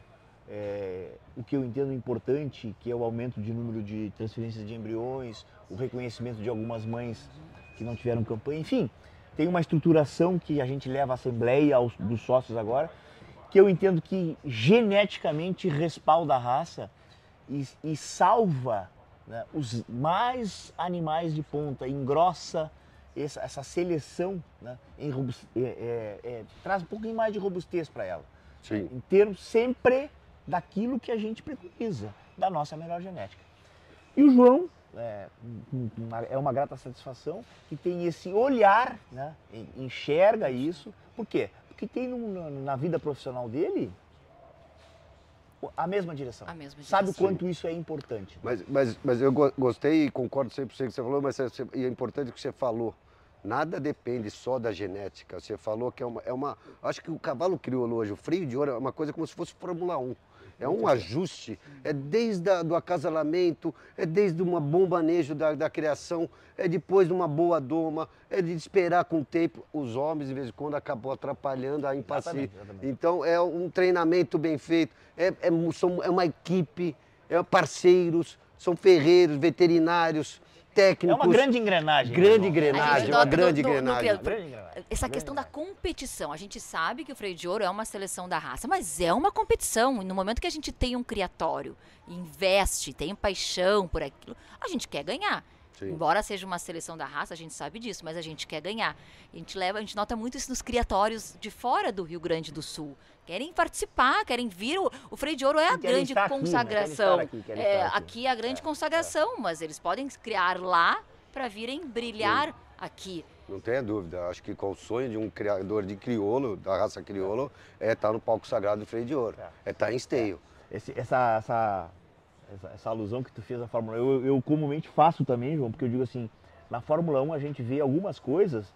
é, o que eu entendo importante, que é o aumento de número de transferências de embriões, o reconhecimento de algumas mães que não tiveram campanha, enfim, tem uma estruturação que a gente leva à Assembleia aos, dos sócios agora, que eu entendo que geneticamente respalda a raça e, e salva né, os mais animais de ponta, engrossa essa, essa seleção, né, em, é, é, é, traz um pouquinho mais de robustez para ela. Sim. Em termos sempre daquilo que a gente precisa, da nossa melhor genética. E o João é uma, é uma grata satisfação que tem esse olhar, né, enxerga isso. Por quê? Porque tem no, na vida profissional dele a mesma direção. A mesma direção. Sabe o quanto isso é importante. Mas, mas, mas eu gostei e concordo sempre com o que você falou, mas é, é importante o que você falou. Nada depende só da genética. Você falou que é uma, é uma. Acho que o cavalo crioulo hoje, o freio de ouro, é uma coisa como se fosse Fórmula 1. É um ajuste, é desde o acasalamento, é desde um bom manejo da, da, criação, é depois de uma boa doma, é de esperar com o tempo. Os homens, de vez em quando, acabou atrapalhando a empatia. Então, é um treinamento bem feito, é, é, são, é uma equipe, é parceiros, são ferreiros, veterinários, técnicos. É uma grande engrenagem. Grande né, engrenagem, uma grande engrenagem. Essa questão da competição. A gente sabe que o freio de ouro é uma seleção da raça, mas é uma competição. E no momento que a gente tem um criatório, investe, tem paixão por aquilo, a gente quer ganhar. Sim. Embora seja uma seleção da raça, a gente sabe disso, mas a gente quer ganhar. A gente leva, a gente nota muito isso nos criatórios de fora do Rio Grande do Sul. Querem participar, querem vir. O, o freio de ouro é a grande consagração. Aqui, né? aqui, é, aqui. aqui, é a grande é, consagração, é. mas eles podem criar lá para virem brilhar Sim. aqui. Não tenha dúvida. Acho que com o sonho de um criador de crioulo, da raça crioulo, é estar no palco sagrado do freio de ouro. É, é estar em esteio. Esse, essa, essa essa, essa, alusão que tu fez à Fórmula 1, eu, eu comumente faço também, João, porque eu digo assim, na Fórmula 1 a gente vê algumas coisas,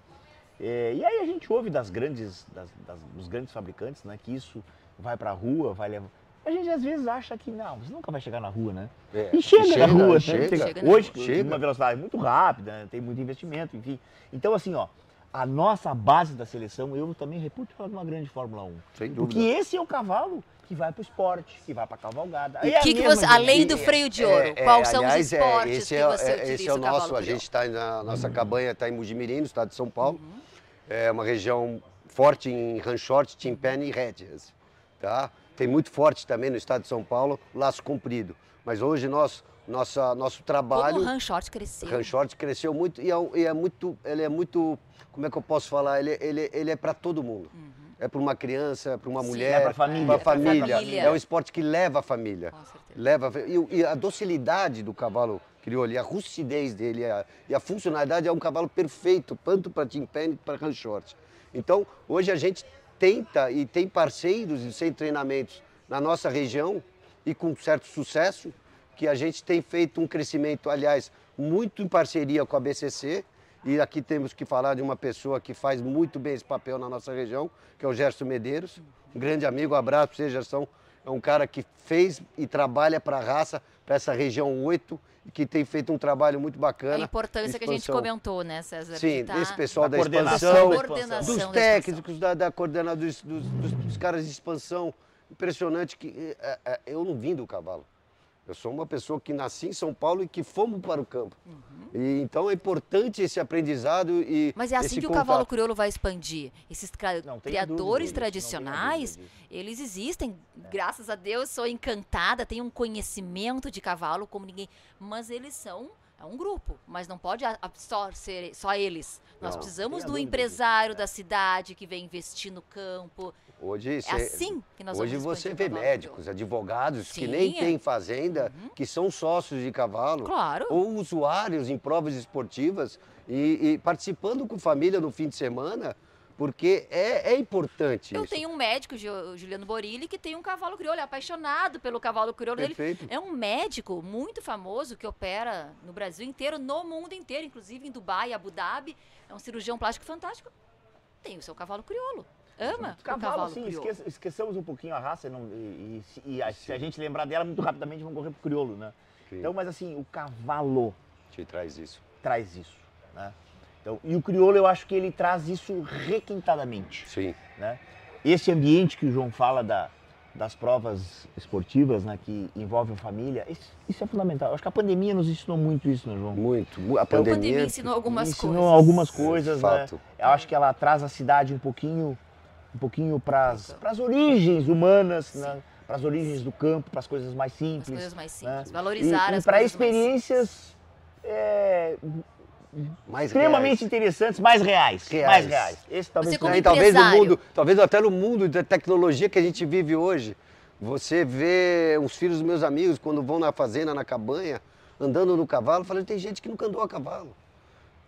é, e aí a gente ouve das grandes, das, das, dos grandes fabricantes, né, que isso vai para a rua, vai levar... A gente às vezes acha que não, você nunca vai chegar na rua, né? É, e chega, chega, na rua, chega, né? chega. Hoje, chega. uma velocidade muito rápida, né? tem muito investimento, enfim. Então, assim, ó, a nossa base da seleção, eu também reputo ela uma grande Fórmula 1. Sem dúvida. Porque esse é o cavalo que vai para o esporte, que vai para a cavalgada. E é que, que você, além do freio de ouro, é, é, quais são aliás, os é, esportes esse que você utiliza Esse é o nosso, a gente está na nossa uhum. cabanha, está em Mujimirim, no estado de São Paulo. Uhum. É uma região forte em ranchote, timpani e rédeas. Tá? Tem muito forte também no estado de São Paulo, laço comprido. Mas hoje nós, nossa, nosso trabalho... Como o ranchote cresceu. Ranchote cresceu muito e é, e é, muito, ele é muito, como é que eu posso falar? Ele, ele, ele é para todo mundo. Uhum é para uma criança, para uma Sim, mulher, é para família. a família. família. É um esporte que leva a família. Leva e, e, a docilidade do cavalo crioulo, e a russidez dele, a, e a funcionalidade é um cavalo perfeito, tanto para timpani quanto para ranchote. Então, hoje a gente tenta e tem parceiros e sem treinamentos na nossa região e com certo sucesso, que a gente tem feito um crescimento, aliás, muito em parceria com a BCC. E aqui temos que falar de uma pessoa que faz muito bem esse papel na nossa região, que é o Gerson Medeiros. Um grande amigo, um abraço para você, Gerson. É um cara que fez e trabalha para a raça, para essa região 8, e que tem feito um trabalho muito bacana. A importância que a gente comentou, né, César? Sim, tá... desse pessoal da, Da expansão, coordenação. dos técnicos, da, da coordenadora, dos, dos- dos- dos caras de expansão. Impressionante que é, é, eu não vim do cavalo. Eu sou uma pessoa que nasci em São Paulo e que fomos para o campo. E, então é importante esse aprendizado e Uhum. Mas é assim que o contato. cavalo crioulo vai expandir. Esses Não criadores disso, tradicionais, eles existem. Graças a Deus, sou encantada, tenho um conhecimento de cavalo como ninguém. Mas eles são é um grupo, mas não pode só ser só eles. Nós Não, precisamos tenha do empresário da cidade que vem investir no campo. Hoje, É cê- assim que nós hoje vamos você vê médicos, advogados que Sim, nem é. têm fazenda, que são sócios de cavalo. Claro. Ou usuários em provas esportivas e, e participando com família no fim de semana, porque é, é importante Eu isso. tenho um médico, Juliano Borilli, que tem um cavalo crioulo, é apaixonado pelo cavalo crioulo dele. Perfeito. É um médico muito famoso que opera no Brasil inteiro, no mundo inteiro, inclusive em Dubai, Abu Dhabi. É um cirurgião plástico fantástico. Tem o seu cavalo crioulo. Ama o Cavalo, cavalo assim, crioulo. esqueça- esqueçamos um pouquinho a raça não- e, e- e a- se a gente lembrar dela muito rapidamente, vamos correr pro crioulo, né? Sim. Então, mas assim, o cavalo Te traz isso. traz isso, né? Então, e o crioulo, eu acho que ele traz isso requintadamente, Sim. né? Esse ambiente que o João fala da, das provas esportivas, né, que envolvem família, isso, isso é fundamental. Eu acho que a pandemia nos ensinou muito isso, né, João? Muito. mu- A A pandemia pandemia. ensinou algumas ensinou coisas. algumas coisas, né? Fato. Eu acho que ela traz a cidade um pouquinho, um pouquinho para as origens humanas, né? para as origens do campo, para as coisas mais As simples. coisas mais né? simples. Valorizar e, as para coisas mais experiências é, Mais extremamente reais. interessantes, mais reais, Reais. mais reais. Esse talvez Você como Né, e talvez no mundo, talvez até no mundo da tecnologia que a gente vive hoje, você vê os filhos dos meus amigos quando vão na fazenda, na cabanha, andando no cavalo, falando tem gente que nunca andou a cavalo.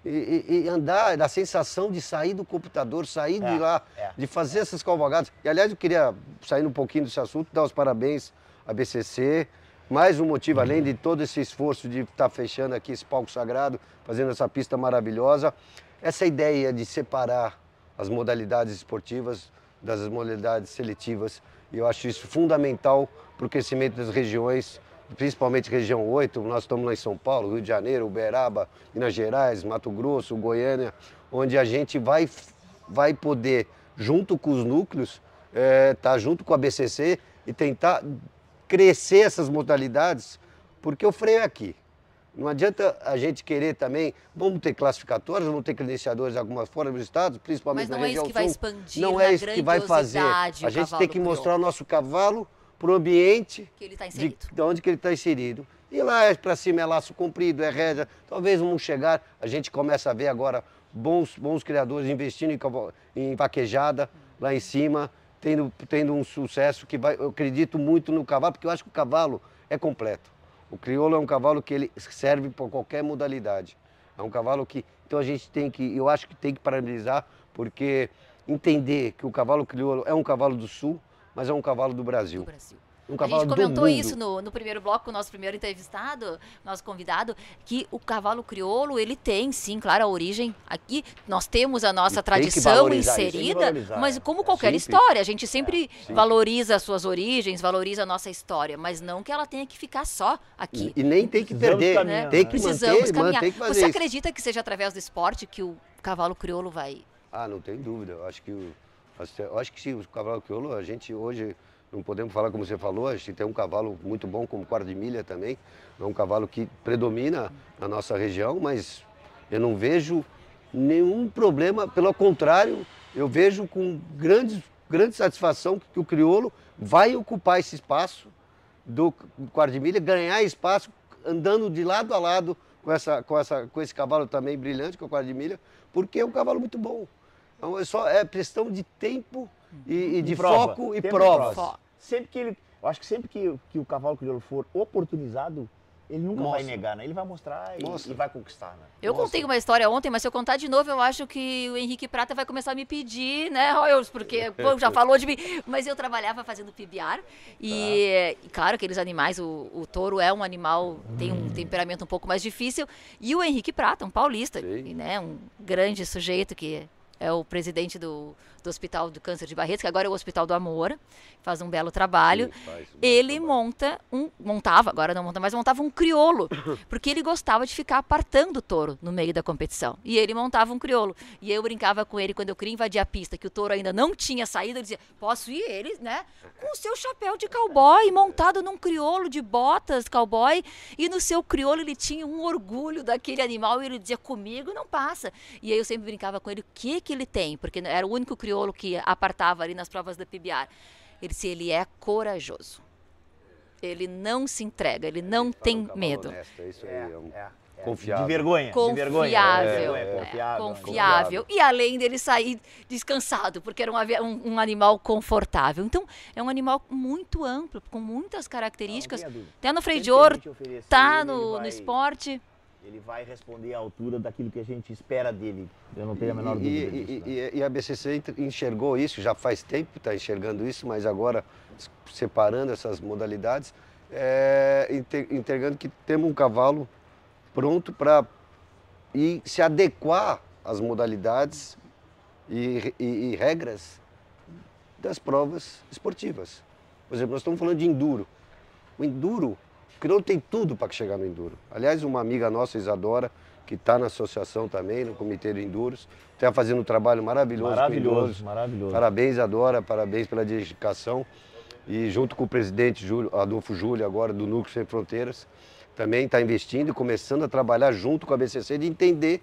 E, e- e andar, da sensação de sair do computador, sair de É, lá, é. de fazer essas cavalgadas. E aliás, eu queria, saindo um pouquinho desse assunto, dar os parabéns à BCC. Mais um motivo, além de todo esse esforço de estar fechando aqui esse palco sagrado, fazendo essa pista maravilhosa, essa ideia de separar as modalidades esportivas das modalidades seletivas. E eu acho isso fundamental para o crescimento das regiões, principalmente região 8. Nós estamos lá em São Paulo, Rio de Janeiro, Uberaba, Minas Gerais, Mato Grosso, Goiânia, onde a gente vai, vai poder, junto com os núcleos, estar junto com a BCC e tentar crescer essas modalidades, porque o freio é aqui. Não adianta a gente querer também, vamos ter classificatórios, vamos ter credenciadores de alguma forma dos estados, principalmente Mas não na é isso região que vai sul. expandir Não é isso que vai fazer. A gente tem que mostrar o nosso cavalo para o ambiente está de, de onde que ele está inserido. E lá é para cima é laço comprido, é rédea. Talvez vamos chegar, a gente começa a ver agora bons, bons criadores investindo em, em vaquejada lá em cima, tendo, tendo um sucesso que vai. Eu acredito muito no cavalo, porque eu acho que o cavalo é completo. O crioulo é um cavalo que ele serve para qualquer modalidade. É um cavalo que. Então a gente tem que. Eu acho que tem que parabenizar, porque entender que o cavalo crioulo é um cavalo do sul, mas é um cavalo do Brasil. do Brasil. Um A cavalo gente do comentou isso no, no primeiro bloco com o nosso primeiro entrevistado, nosso convidado, que o cavalo crioulo, ele tem, sim, claro, a origem aqui. Nós temos a nossa E tradição isso, inserida, mas é. como qualquer Sim, história, a gente sempre sim. valoriza as suas origens, valoriza a nossa história, mas não que ela tenha que ficar só aqui. E, e nem tem que perder. caminhar, né? Tem que Precisamos manter, caminhar. tem que fazer Você isso. acredita que seja através do esporte que o cavalo crioulo vai Ah, não tem dúvida. Eu acho que o, eu acho que sim, o cavalo crioulo, a gente hoje não podemos falar como você falou, a gente tem um cavalo muito bom como quarto de milha também. É um cavalo que predomina na nossa região, mas eu não vejo nenhum problema, pelo contrário, eu vejo com grande, grande satisfação que o crioulo vai ocupar esse espaço do quarto de milha, ganhar espaço andando de lado a lado com, essa, com, essa, com esse cavalo também brilhante, que o quarto de milha, porque é um cavalo muito bom. Então, é só é questão de tempo e, e de prova, foco e tempo provas. prova. Sempre que ele, eu acho que sempre que, que o cavalo crioulo for oportunizado, ele nunca vai Mostra. negar, né? Ele vai mostrar e, Mostra. e vai conquistar, né? Eu Nossa. contei uma história ontem, mas se eu contar de novo, eu acho que o Henrique Prata vai começar a me pedir, né, Royals? Porque pô, já falou de mim. Mas eu trabalhava fazendo PBR e, e claro, aqueles animais, o, o touro é um animal, tem um temperamento um pouco mais difícil. E o Henrique Prata, um paulista, e, né, um grande sujeito que é o presidente do, do Hospital do Câncer de Barretos, que agora é o Hospital do Amor, faz um belo trabalho. Sim, Ele trabalho. monta um. Montava, agora não monta mais, montava um criolo. Porque ele gostava de ficar apartando o touro no meio da competição. E ele montava um criolo. E eu brincava com ele quando eu queria invadir a pista, que o touro ainda não tinha saído, ele dizia, posso ir? Ele, né? Com o seu chapéu de cowboy, montado num criolo de botas cowboy. E no seu criolo ele tinha um orgulho daquele animal e ele dizia, comigo não passa. E aí eu sempre brincava com ele, o que que ele tem? Porque era o único criolo que apartava ali nas provas da PBR. Ele disse, ele é corajoso. Ele não se entrega, ele não um tem medo. honesto, é isso aí, É, é um- é, é. Confiável. De vergonha. De vergonha. Confiável. É, é, confiável. confiável. E além dele sair descansado, porque era um, um- um animal confortável. Então, é um animal muito amplo, com muitas características. Não. Até no freio de ouro, tá ele, no, ele no esporte. Ele vai responder à altura daquilo que a gente espera dele. Eu não tenho a menor E- dúvida e, disso. e- né? e- e a BCC enxergou isso, já faz tempo está enxergando isso, mas agora separando essas modalidades, é, entregando que temos um cavalo pronto para ir se adequar às modalidades e, e- e regras das provas esportivas. Por exemplo, nós estamos falando de enduro. O enduro, o crioulo tem tudo para chegar no enduro. Aliás, uma amiga nossa, Isadora, que está na associação também, no Comitê de Enduros, está fazendo um trabalho maravilhoso. Maravilhoso, maravilhoso. Parabéns, Adora, parabéns pela dedicação. E junto com o presidente Júlio, Adolfo Júlio, agora do Núcleo Sem Fronteiras, também está investindo e começando a trabalhar junto com a BCC de entender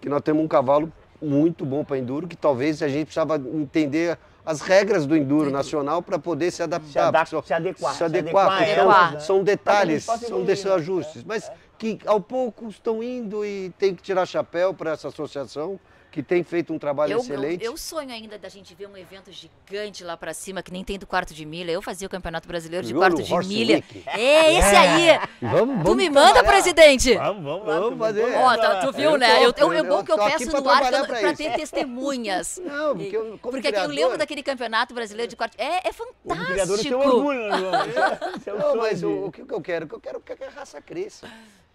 que nós temos um cavalo muito bom para enduro, que talvez a gente precisava entender as regras do enduro nacional para poder se adaptar. Se adap- se adequar, Se se adequar, adequar porque a são- né? detalhes, são desses evoluir, ajustes. Mas que ao pouco estão indo e tem que tirar chapéu para essa associação que tem feito um trabalho Eu, eu, excelente. eu sonho ainda da gente ver um evento gigante lá pra cima, que nem tem do quarto de milha. Eu fazia o Campeonato Brasileiro de Crioulo quarto de Horse milha. Week. É, esse aí! Vamos, Tu me manda, trabalhar. presidente! Vamos, vamos lá. Vamos fazer. Ó, tá, tu viu, Eu né? Eu, tô, eu, é eu bom que eu peço no ar isso. ter testemunhas. Não, porque eu, como Porque aqui eu criador- lembro daquele campeonato brasileiro de quarto. É, é Como criador, tem fantástico. orgulho, é- esse é o Não, sonho mas o, o que que eu quero? O que eu quero é que a raça cresça.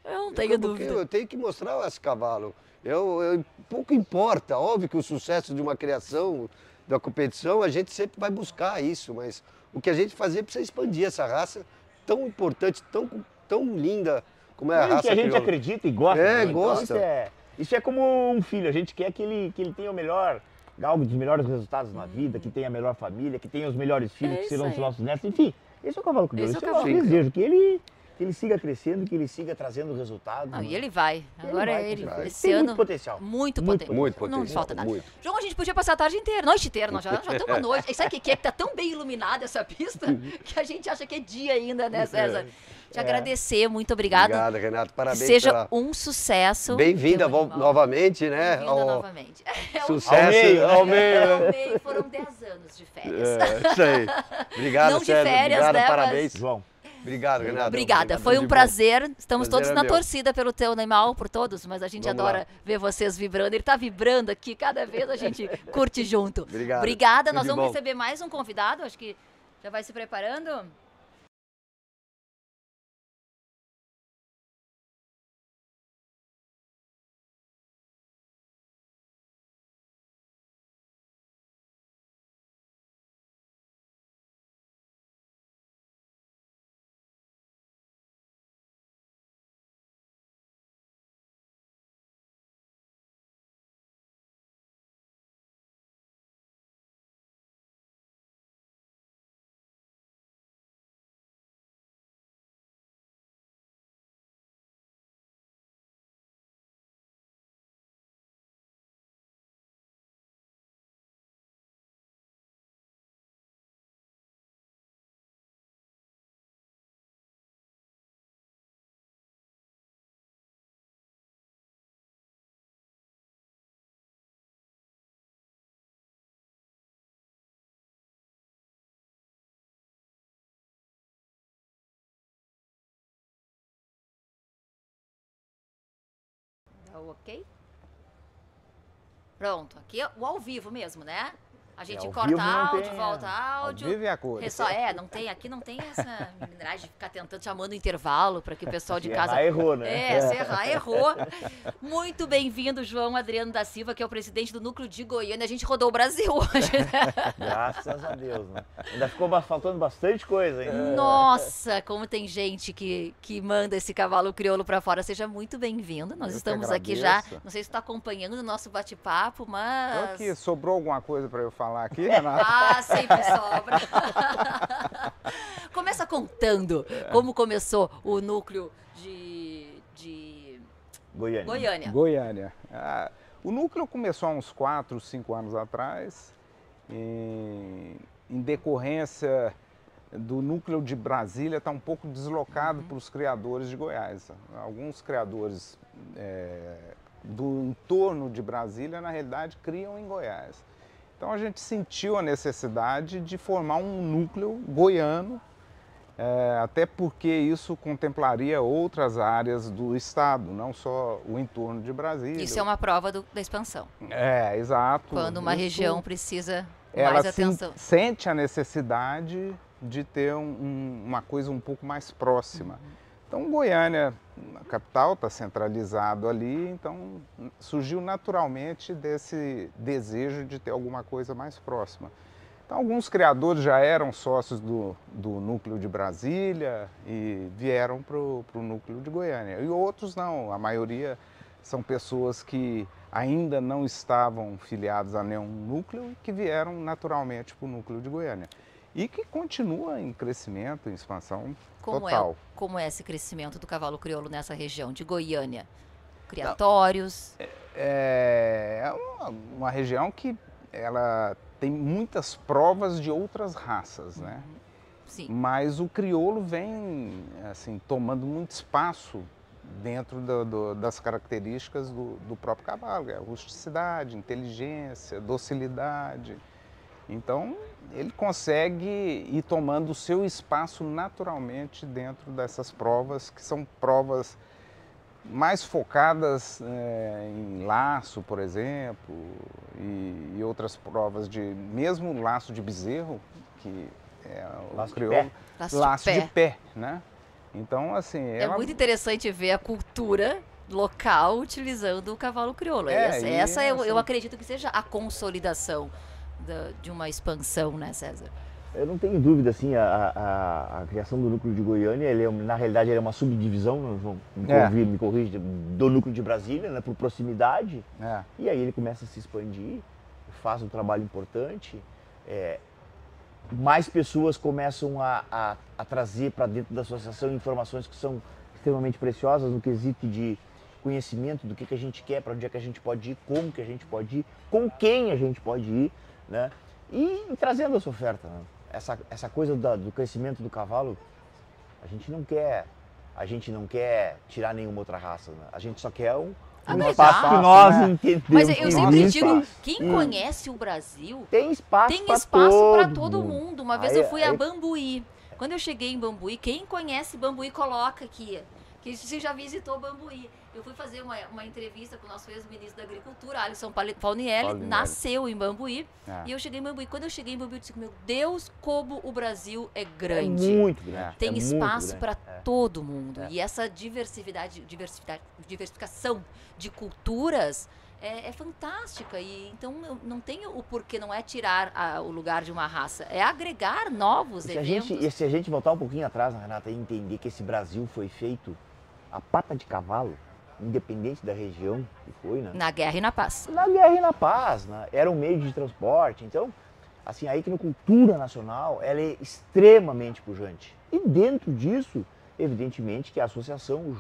Eu não Eu- tenho porque dúvida. Eu tenho que mostrar esse cavalo. Eu, eu- pouco importa, óbvio que o sucesso de uma criação, da competição, a gente sempre vai buscar isso, mas o que a gente fazer precisa expandir essa raça tão importante, tão, tão linda como é a Mesmo raça que a gente crioula. acredita e gosta. É? Então, gosta. Isso é, isso é como um filho. A gente quer que ele, que ele tenha o melhor, galgue dos melhores resultados na vida, que tenha a melhor família, que tenha os melhores filhos, É que serão os aí. nossos netos. Enfim, esse é o cavalo. Esse é o Esse é o nosso desejo, que ele, que ele siga crescendo, que ele siga trazendo resultados. Não, né? e ele vai. Agora vai, ele, vai. esse Tem ano. muito potencial. Muito, Muito potencial. Muito Não potencial, falta nada. muito. João, a gente podia passar a tarde inteira, noite inteira. Nós já, já estamos à noite. E sabe o que, que é? Que tá tão bem iluminada essa pista que a gente acha que é dia ainda, né, César? Te agradecer, muito obrigada. Obrigado, Renato. Parabéns Seja pela... um sucesso. Bem-vinda novamente, né? Bem-vinda ao novamente. É o- Sucesso Ao meio, né? ao meio. é, ao né? meio, foram 10 anos de férias. É, isso aí. Obrigado, Não de César. férias, Obrigado, né, mas- parabéns. João, Obrigado, Renato. Obrigada, foi um prazer. Estamos Prazer todos é na meu. torcida pelo teu animal, por todos, mas a gente Vamos adora lá. ver vocês vibrando. Ele tá vibrando aqui, cada vez a gente curte junto. Obrigado. Obrigada, Tudo nós vamos bom. receber mais um convidado, acho que já vai se preparando. Tá ok? Pronto, aqui é o ao vivo mesmo, né? A gente ao corta áudio, tem, volta é. áudio. Vive a cor. É só, é, não tem, aqui não tem essa mineragem de ficar tentando chamando intervalo para que o pessoal de casa. errar, errou, né? É, se errar, errou. Muito bem-vindo, João Adriano da Silva, que é o presidente do Núcleo de Goiânia. A gente rodou o Brasil hoje, né? Graças a Deus, né? Ainda ficou faltando bastante coisa, hein? Nossa, como tem gente que, que manda esse cavalo crioulo para fora. Seja muito bem-vindo. Nós Eu que estamos aqui já. Não sei se está acompanhando o nosso bate-papo, mas. Então aqui, sobrou alguma coisa para eu falar aqui, Renato? Ah, sempre sobra. Começa contando como começou o núcleo de, de Goiânia. Goiânia. Goiânia. Ah, o núcleo começou há uns 4, 5 anos atrás, em, em decorrência do núcleo de Brasília estar um pouco deslocado para os criadores de Goiás. Alguns criadores eh, do entorno de Brasília, na realidade, criam em Goiás. Então a gente sentiu a necessidade de formar um núcleo goiano, eh, até porque isso contemplaria outras áreas do estado, não só o entorno de Brasília. Isso é uma prova do- da expansão. É, exato. Quando uma Isso- região precisa ela mais se- atenção. sente a necessidade de ter um- um- uma coisa um pouco mais próxima. Então, Goiânia, a capital, está centralizado ali, então surgiu naturalmente desse desejo de ter alguma coisa mais próxima. Então, alguns criadores já eram sócios do, do núcleo de Brasília e vieram para o núcleo de Goiânia. E outros não, a maioria são pessoas que ainda não estavam filiados a nenhum núcleo e que vieram naturalmente para o núcleo de Goiânia. E que continua em crescimento, em expansão Como total. é, como é esse crescimento do cavalo crioulo nessa região de Goiânia? Criatórios. É é uma, uma região que ela tem muitas provas de outras raças, né? Sim. Mas o crioulo vem assim tomando muito espaço dentro do- do- das características do, do próprio cavalo, é rusticidade, inteligência, docilidade. Então ele consegue ir tomando o seu espaço naturalmente dentro dessas provas que são provas mais focadas eh, em laço, por exemplo, e, e outras provas de mesmo laço de bezerro que é o Laço de crioulo, pé. Laço, laço de pé. de pé, né? Então, assim, É uma- muito interessante ver a cultura local utilizando o cavalo crioulo. É, essa e essa eu, eu assim- acredito que seja a consolidação da- de uma expansão, né, César? Eu não tenho dúvida, assim, a, a- a criação do núcleo de Goiânia, ele é, na realidade, ele é uma subdivisão, não vão- me, É. corri- me corrige, do núcleo de Brasília, né, por proximidade. é, E aí ele começa a se expandir, faz um trabalho importante. é, mais pessoas começam a, a- a trazer para dentro da associação informações que são extremamente preciosas no quesito de conhecimento do que, que a gente quer, para onde é que a gente pode ir, como que a gente pode ir, com quem a gente pode ir, né? E, trazendo essa oferta. né? Essa, essa coisa da- do crescimento do cavalo, a gente não quer, a gente não quer tirar nenhuma outra raça, né? A gente só quer um, um Agregar. espaço que nós né? entendemos. Mas eu sempre digo, quem Hum. conhece o Brasil Tem espaço tem espaço para todo todo mundo. mundo. Uma vez Aí- eu fui a aí- Bambuí. Quando eu cheguei em Bambuí, quem conhece Bambuí, coloca aqui. Que você já visitou Bambuí. Eu fui fazer uma, uma entrevista com o nosso ex-ministro da Agricultura, Alisson Paunielli, Paunielli. nasceu em Bambuí. é. E eu cheguei em Bambuí. Quando eu cheguei em Bambuí, eu disse, meu Deus, como o Brasil é É grande. muito grande. Tem é espaço para É. todo mundo. É. E essa diversidade, diversidade, diversificação de culturas é, é fantástica. E então não tem o porquê, não é tirar a- o lugar de uma raça, é agregar novos E se, a eventos. gente, e se a gente voltar um pouquinho atrás, Renata, e entender que esse Brasil foi feito a pata de cavalo, independente da região que foi, né? Na guerra e na paz. Na guerra e na paz, né? Era um meio de transporte. Então, assim, a equinocultura nacional, ela é extremamente pujante. E dentro disso, evidentemente, que a associação,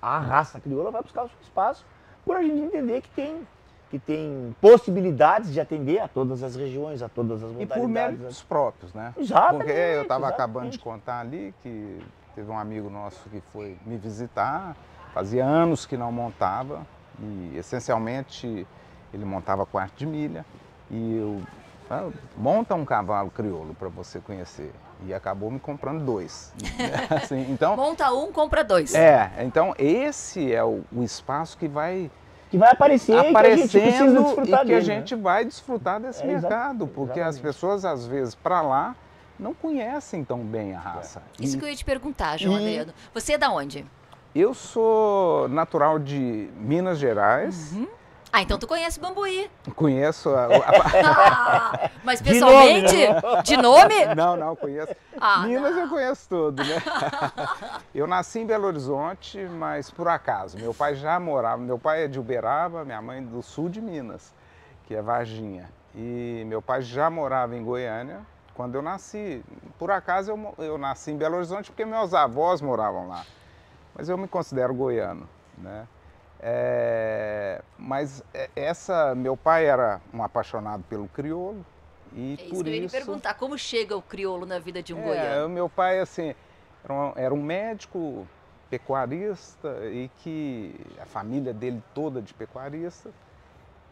a raça crioula vai buscar o seu espaço, por a gente entender que tem, que tem possibilidades de atender a todas as regiões, a todas as E modalidades. por méritos próprios, né? Exatamente, Porque eu estava acabando de contar ali que teve um amigo nosso que foi me visitar, fazia anos que não montava e essencialmente ele montava quarto de milha e eu Ah, Monta um cavalo crioulo para você conhecer. E acabou me comprando dois. Assim, então, Monta um, compra dois. é, então esse é o, o espaço que vai Que vai aparecer e que a gente aparecendo e que dele, a né? gente vai desfrutar desse É, mercado, porque as exatamente. pessoas às vezes para lá não conhecem tão bem a raça. Isso E que eu ia te perguntar, João e- Adriano. Você é da onde? Eu sou natural de Minas Gerais, Uhum. Ah, então tu conhece Bambuí. conheço a, a- Ah, mas De nome, pessoalmente? né? De nome? não, não conheço. Ah, Minas não. eu conheço tudo, né? eu nasci em Belo Horizonte, mas por acaso. Meu pai já morava, meu pai é de Uberaba, minha mãe do sul de Minas, que é Varginha. E meu pai já morava em Goiânia quando eu nasci. Por acaso eu, eu nasci em Belo Horizonte porque meus avós moravam lá. Mas eu me considero goiano, né? É, mas é- essa, meu pai era um apaixonado pelo crioulo e É isso por que eu ia isso perguntar. Como chega o crioulo na vida de um é, goiano? meu pai, assim, era um, era um médico pecuarista e que a família dele toda de pecuarista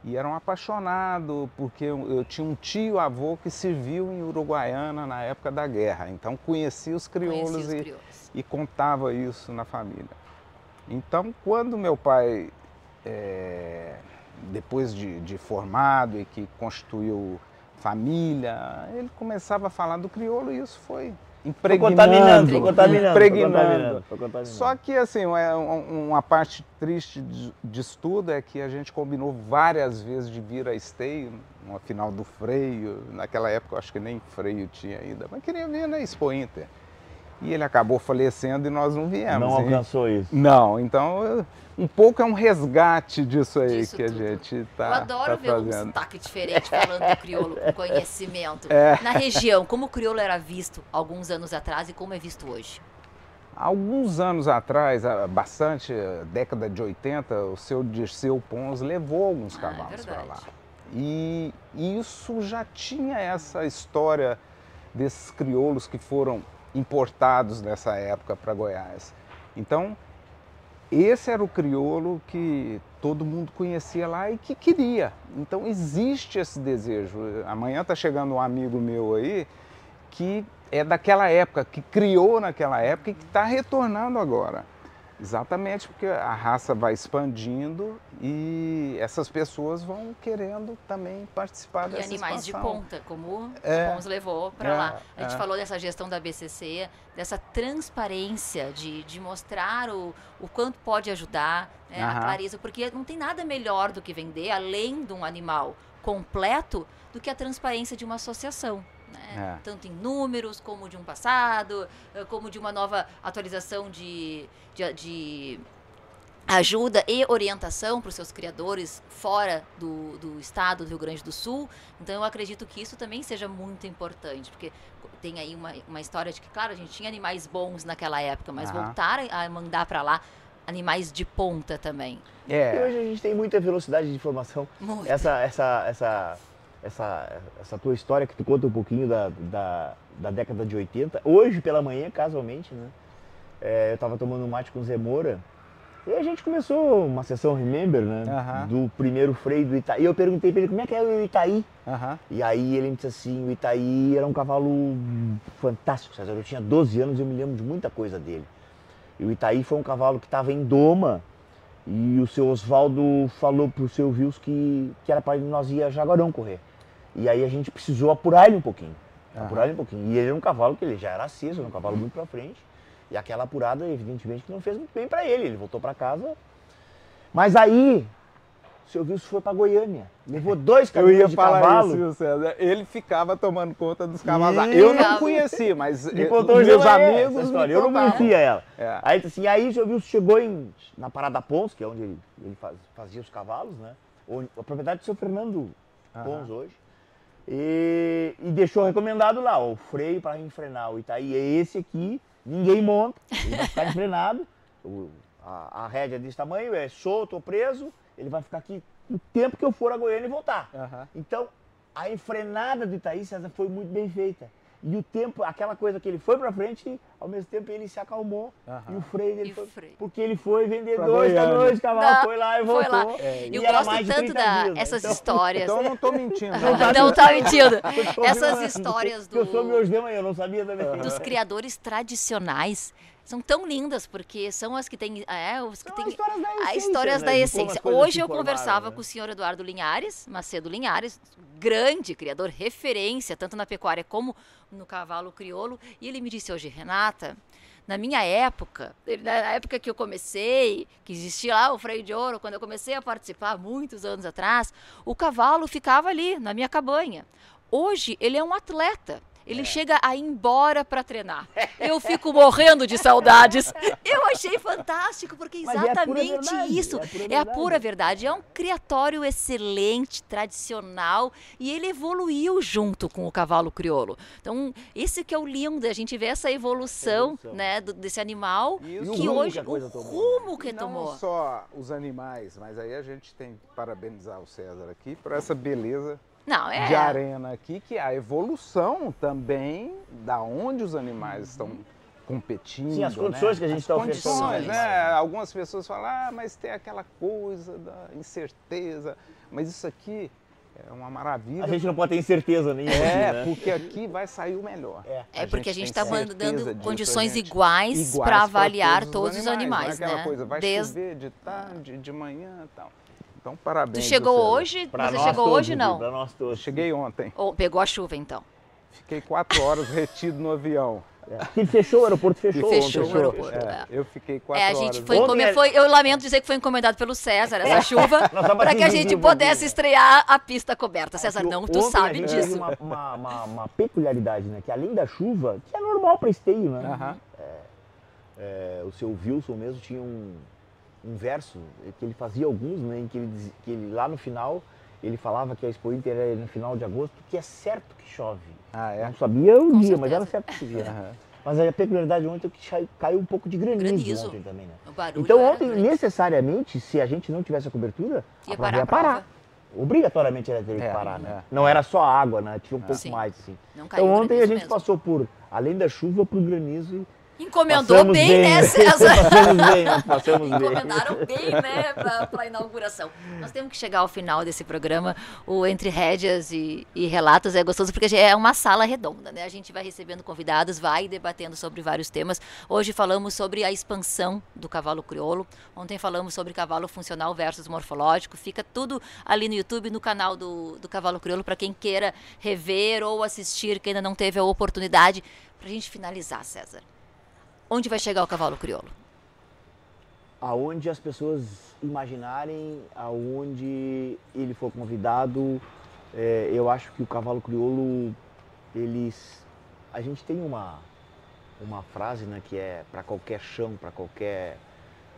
e era um apaixonado porque eu, eu tinha um tio avô que serviu em Uruguaiana na época da guerra, então conhecia os crioulos Conheci os e, crioulos. e contava isso na família. Então, quando meu pai, é, depois de, de formado e que constituiu família, ele começava a falar do crioulo e isso Foi impregnando, contaminando, impregnando. contaminando. Só que, assim, é um- uma parte triste de- disso tudo é que a gente combinou várias vezes de vir a esteio, uma final do freio. Naquela época, eu acho que nem freio tinha ainda, mas queria vir na Expo Inter. E ele acabou falecendo e nós não viemos. Não hein? alcançou isso. Não, então eu- um pouco é um resgate disso aí Disso que a tudo. gente Eu está adoro ver um fazendo. sotaque diferente falando do crioulo com conhecimento. É. Na região, como o crioulo era visto alguns anos atrás e como é visto hoje? Alguns anos atrás, bastante, década de 80, o seu Dirceu Pons levou alguns Ah, é cavalos para lá. E isso já tinha essa história desses crioulos que foram importados nessa época para Goiás. Então, esse era o crioulo que todo mundo conhecia lá e que queria. Então, existe esse desejo. Amanhã está chegando um amigo meu aí que é daquela época, que criou naquela época e que está retornando agora. Exatamente porque a raça vai expandindo e essas pessoas vão querendo também participar E dessa animais de expansão. ponta, como É. o Pons levou para É, lá. A gente é. falou dessa gestão da BCC, dessa transparência de, de mostrar o, o quanto pode ajudar, né, a clareza, porque não tem nada melhor do que vender, além de um animal completo, do que a transparência de uma associação. Né? É. Tanto em números, como de um passado, eh, como de uma nova atualização de, de, de ajuda e orientação para os seus criadores fora do, do estado do Rio Grande do Sul. Então eu acredito que isso também seja muito importante, porque tem aí uma, uma história de que, claro, a gente tinha animais bons naquela época, mas Aham. voltar a mandar para lá animais de ponta também. E É, hoje a gente tem muita velocidade de informação. Muito. Essa, essa, essa, essa, essa tua história que tu conta um pouquinho da, da, da década de 80. Hoje pela manhã, casualmente, né? é, eu tava tomando um mate com o Zé Moura. E a gente começou uma sessão Remember, né? Aham. Do primeiro freio do Itaí. E eu perguntei pra ele como é que é o Itaí. aham, E aí ele me disse assim, o Itaí era um cavalo fantástico, César. Eu tinha 12 anos e eu me lembro de muita coisa dele. E o Itaí foi um cavalo que estava em doma e o seu Oswaldo falou pro seu Vils que, que era para nós ir a Jaguarão correr. E aí a gente precisou apurar ele um pouquinho. Aham. Apurar ele um pouquinho. E ele era um cavalo que ele já era aceso, era um cavalo muito pra frente. E aquela apurada, evidentemente, que não fez muito bem para ele. Ele voltou para casa. Mas aí, o seu Vils foi para Goiânia. Levou dois ia de falar cavalo. isso. Ele ficava tomando conta dos cavalos. Ih, Eu não conhecia, mas Me contou meus essa amigos me Eu não conhecia ela. É. Aí, assim, aí o seu Wilson chegou em, na Parada Pons, que é onde ele, ele faz- fazia os cavalos, né? Onde- a propriedade do seu Fernando Pons hoje. E, e deixou recomendado lá, ó, o freio para enfrenar o Itaí é esse aqui, ninguém monta, ele vai ficar enfrenado, o- a, a rédea desse tamanho é solto ou preso, ele vai ficar aqui o tempo que eu for a Goiânia e voltar. Aham. Então, a enfrenada do Itaí, César, foi muito bem feita. E o tempo, aquela coisa que ele foi pra frente, ao mesmo tempo ele se acalmou. Aham. E o freio dele E foi. freio. Porque ele foi vender dois Goiânia. caminhões de cavalo, Não, foi lá e foi voltou. lá. É, Eu e era gosto tanto 30 da dias, né? Então, histórias. Então eu não estou mentindo. Não né? tá Não tá mentindo. eu Essas confirmando, histórias porque Eu sou do- meu hoje de manhã, eu não sabia também. dos criadores tradicionais são tão lindas, porque são as que têm. É, os que têm. as histórias da essência, histórias né, da como essência. Hoje eu formaram, conversava né? com o senhor Eduardo Linhares, Macedo Linhares, grande criador, referência, tanto na pecuária como no cavalo crioulo, e ele me disse hoje, Renata. Na minha época, na época que eu comecei, que existia lá o freio de ouro, quando eu comecei a participar, muitos anos atrás, o cavalo ficava ali, na minha cabanha. Hoje, ele é um atleta. Ele chega a ir embora para treinar. Eu fico morrendo de saudades. Eu achei fantástico, porque é exatamente verdade, isso. é a pura É a verdade. pura verdade. É um criatório excelente, tradicional, e ele evoluiu junto com o cavalo crioulo. Então, esse que é o lindo, a gente vê essa evolução, Evolução. né, do- desse animal, E que hoje, que o tomou. rumo que não tomou. só os animais, mas aí a gente tem que parabenizar o César aqui por essa beleza Não, é. de arena aqui, que é a evolução também da onde os animais estão competindo. Sim, as condições né? que a gente As está condições, oferecendo. né? Algumas pessoas falam, ah, mas tem aquela coisa da incerteza, mas isso aqui é uma maravilha. A gente não pode ter incerteza nenhuma. É, né? porque aqui vai sair o melhor. É. É porque a gente está dando disso, condições iguais iguais para avaliar todos todos os animais, não é aquela né? coisa, vai Desde- chover de tarde, de manhã e tal. Então, parabéns. Tu chegou hoje? Pra Você nós chegou todos, hoje não? Pra nós todos. cheguei ontem. Ou pegou a chuva então? Fiquei quatro horas retido no avião. É. Ele fechou, o aeroporto fechou. Fechou ontem, o aeroporto. É, É. Eu fiquei quatro É, a horas. gente foi, Ontem encome- é- foi- Eu lamento dizer que foi encomendado pelo César essa chuva para que a gente pudesse estrear a pista coberta. César, não, tu ontem sabe disso. Uma, uma, uma- uma peculiaridade, né? Que além da chuva, que é normal para esteio, né? Aham. É, o seu Wilson mesmo tinha um, um verso que ele fazia alguns, né? Em que ele, que ele lá no final ele falava que a Expo Inter era no final de agosto, que é certo que chove. Ah, é? Não sabia o Com dia, mas certeza. era certo que chovia. Mas a peculiaridade ontem é que caiu um pouco de granizo, Granizo. ontem também, né? Então ontem, grande. necessariamente, se a gente não tivesse a cobertura, Ia a prova parar ia parar. Obrigatoriamente ela teria que É, parar, né? é. Não era só água, né? Tinha um pouco Sim. mais, assim. Não caiu Então ontem a gente mesmo. passou por, além da chuva, pro granizo e Encomendou passamos bem, né, César? passamos bem, passamos bem. Encomendaram bem, né, para a inauguração. Nós temos que chegar ao final desse programa. O Entre Rédeas e, e Relatos é gostoso porque é uma sala redonda, né? A gente vai recebendo convidados, vai debatendo sobre vários temas. Hoje falamos sobre a expansão do cavalo crioulo. Ontem falamos sobre cavalo funcional versus morfológico. Fica tudo ali no YouTube, no canal do, do Cavalo Crioulo, para quem queira rever ou assistir, que ainda não teve a oportunidade. Para a gente finalizar, César. Onde vai chegar o cavalo crioulo? Aonde as pessoas imaginarem, aonde ele for convidado, é, eu acho que o cavalo crioulo, eles... A gente tem uma, uma frase, né, que é para qualquer chão, para qualquer...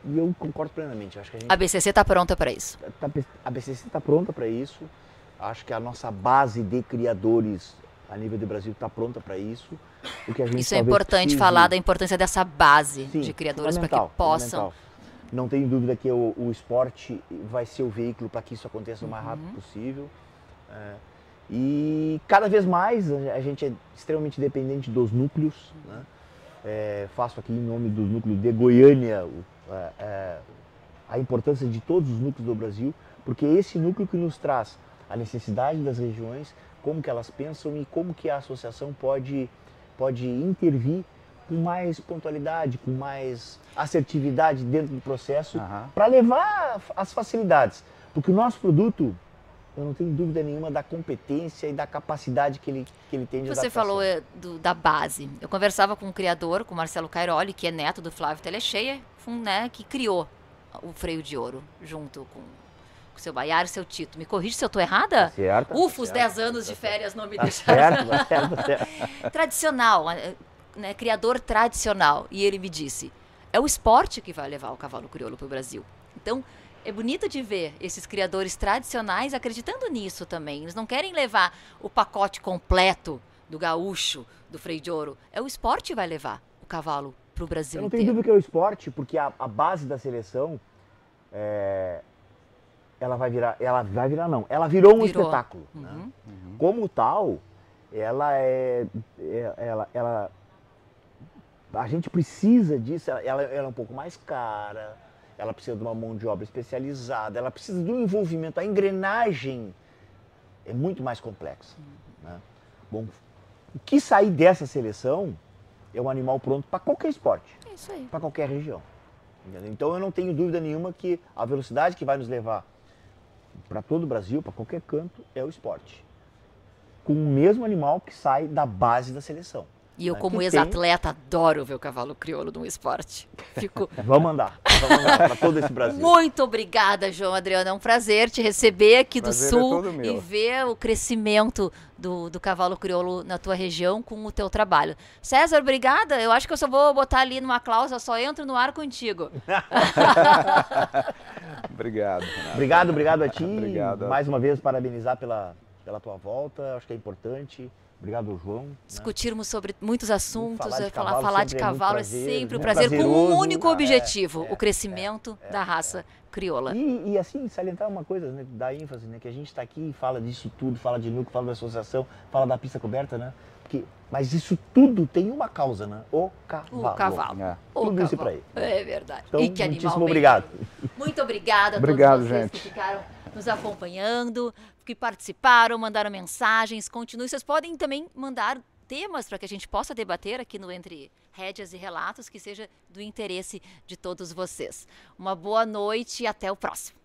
E eu concordo plenamente, acho que a gente A BCC está pronta para isso. tá- a BCC está pronta para isso. Acho que a nossa base de criadores a nível de Brasil está pronta para isso. O que a gente Isso é importante precise- falar da importância dessa base Sim, de criadores para que possam. Não tenho dúvida que o, o esporte vai ser o veículo para que isso aconteça o mais Uhum. rápido possível. É, e cada vez mais a a gente é extremamente dependente dos núcleos. né? É, faço aqui em nome dos núcleos de Goiânia o- é, é, a importância de todos os núcleos do Brasil, porque é esse núcleo que nos traz a necessidade das regiões, como que elas pensam e como que a associação pode, pode intervir com mais pontualidade, com mais assertividade dentro do processo, Aham. para levar as facilidades. Porque o nosso produto, eu não tenho dúvida nenhuma da competência e da capacidade que ele, que ele tem de Você adaptação. falou eh, do- da base. Eu conversava com um criador, com o Marcelo Cairoli, que é neto do Flávio Telecheia, fun- né, que criou o freio de ouro junto com seu Baiar e seu Tito. Me corrige se eu estou errada? Certo? Ufa, os certo, 10 anos de tá férias não me Tá deixaram. certo, tá certo, tá certo. tradicional, né, criador tradicional. E ele me disse: é o esporte que vai levar o cavalo crioulo para o Brasil. Então, é bonito de ver esses criadores tradicionais acreditando nisso também. Eles não querem levar o pacote completo do gaúcho, do freio de ouro. É o esporte que vai levar o cavalo para o Brasil Eu não tenho dúvida que é o esporte, porque a, a base da seleção, é, ela vai virar, ela vai virar não, ela virou um Virou. espetáculo. né? Uhum. Como tal, ela é, é- ela, ela, a gente precisa disso, ela, ela é um pouco mais cara, ela precisa de uma mão de obra especializada, ela precisa um envolvimento, a engrenagem é muito mais complexa. né? Bom, o que sair dessa seleção é um animal pronto para qualquer esporte É para qualquer região. entendeu? Então eu não tenho dúvida nenhuma que a velocidade que vai nos levar para todo o Brasil, para qualquer canto, é o esporte. Com o mesmo animal que sai da base da seleção. E eu, como ex-atleta, adoro ver o cavalo crioulo no esporte. Fico Vamos andar, vamos andar para todo esse Brasil. muito obrigada, João Adriano. É um prazer te receber aqui do Prazer é Sul meu. e ver o crescimento do, do cavalo crioulo na tua região com o teu trabalho. César, obrigada. Eu acho que eu só vou botar ali numa cláusula, só entro no ar contigo. Obrigado, Renato. Obrigado, obrigado a ti. Obrigado. Mais uma vez, parabenizar pela, pela tua volta, acho que é importante. Obrigado, João. né? Discutirmos sobre muitos assuntos, Falar de é, falar, cavalo falar de é cavalo é prazer, sempre um muito prazer, com um único É, objetivo, é, o crescimento da raça crioula. E, e, assim, salientar uma coisa, né, dar ênfase, né, que a gente está aqui e fala disso tudo, fala de núcleo, fala da associação, fala da pista coberta, né? Porque, mas isso tudo tem uma causa, né? O cavalo. O cavalo. É. O Tudo isso cavalo. pra ele. É verdade. Então, e que animal obrigado. Muito obrigada a Obrigado, todos vocês gente. que ficaram nos acompanhando, que participaram, mandaram mensagens. Continuem. Vocês podem também mandar temas para que a gente possa debater aqui no Entre Rédeas e Relatos, que seja do interesse de todos vocês. Uma boa noite e até o próximo.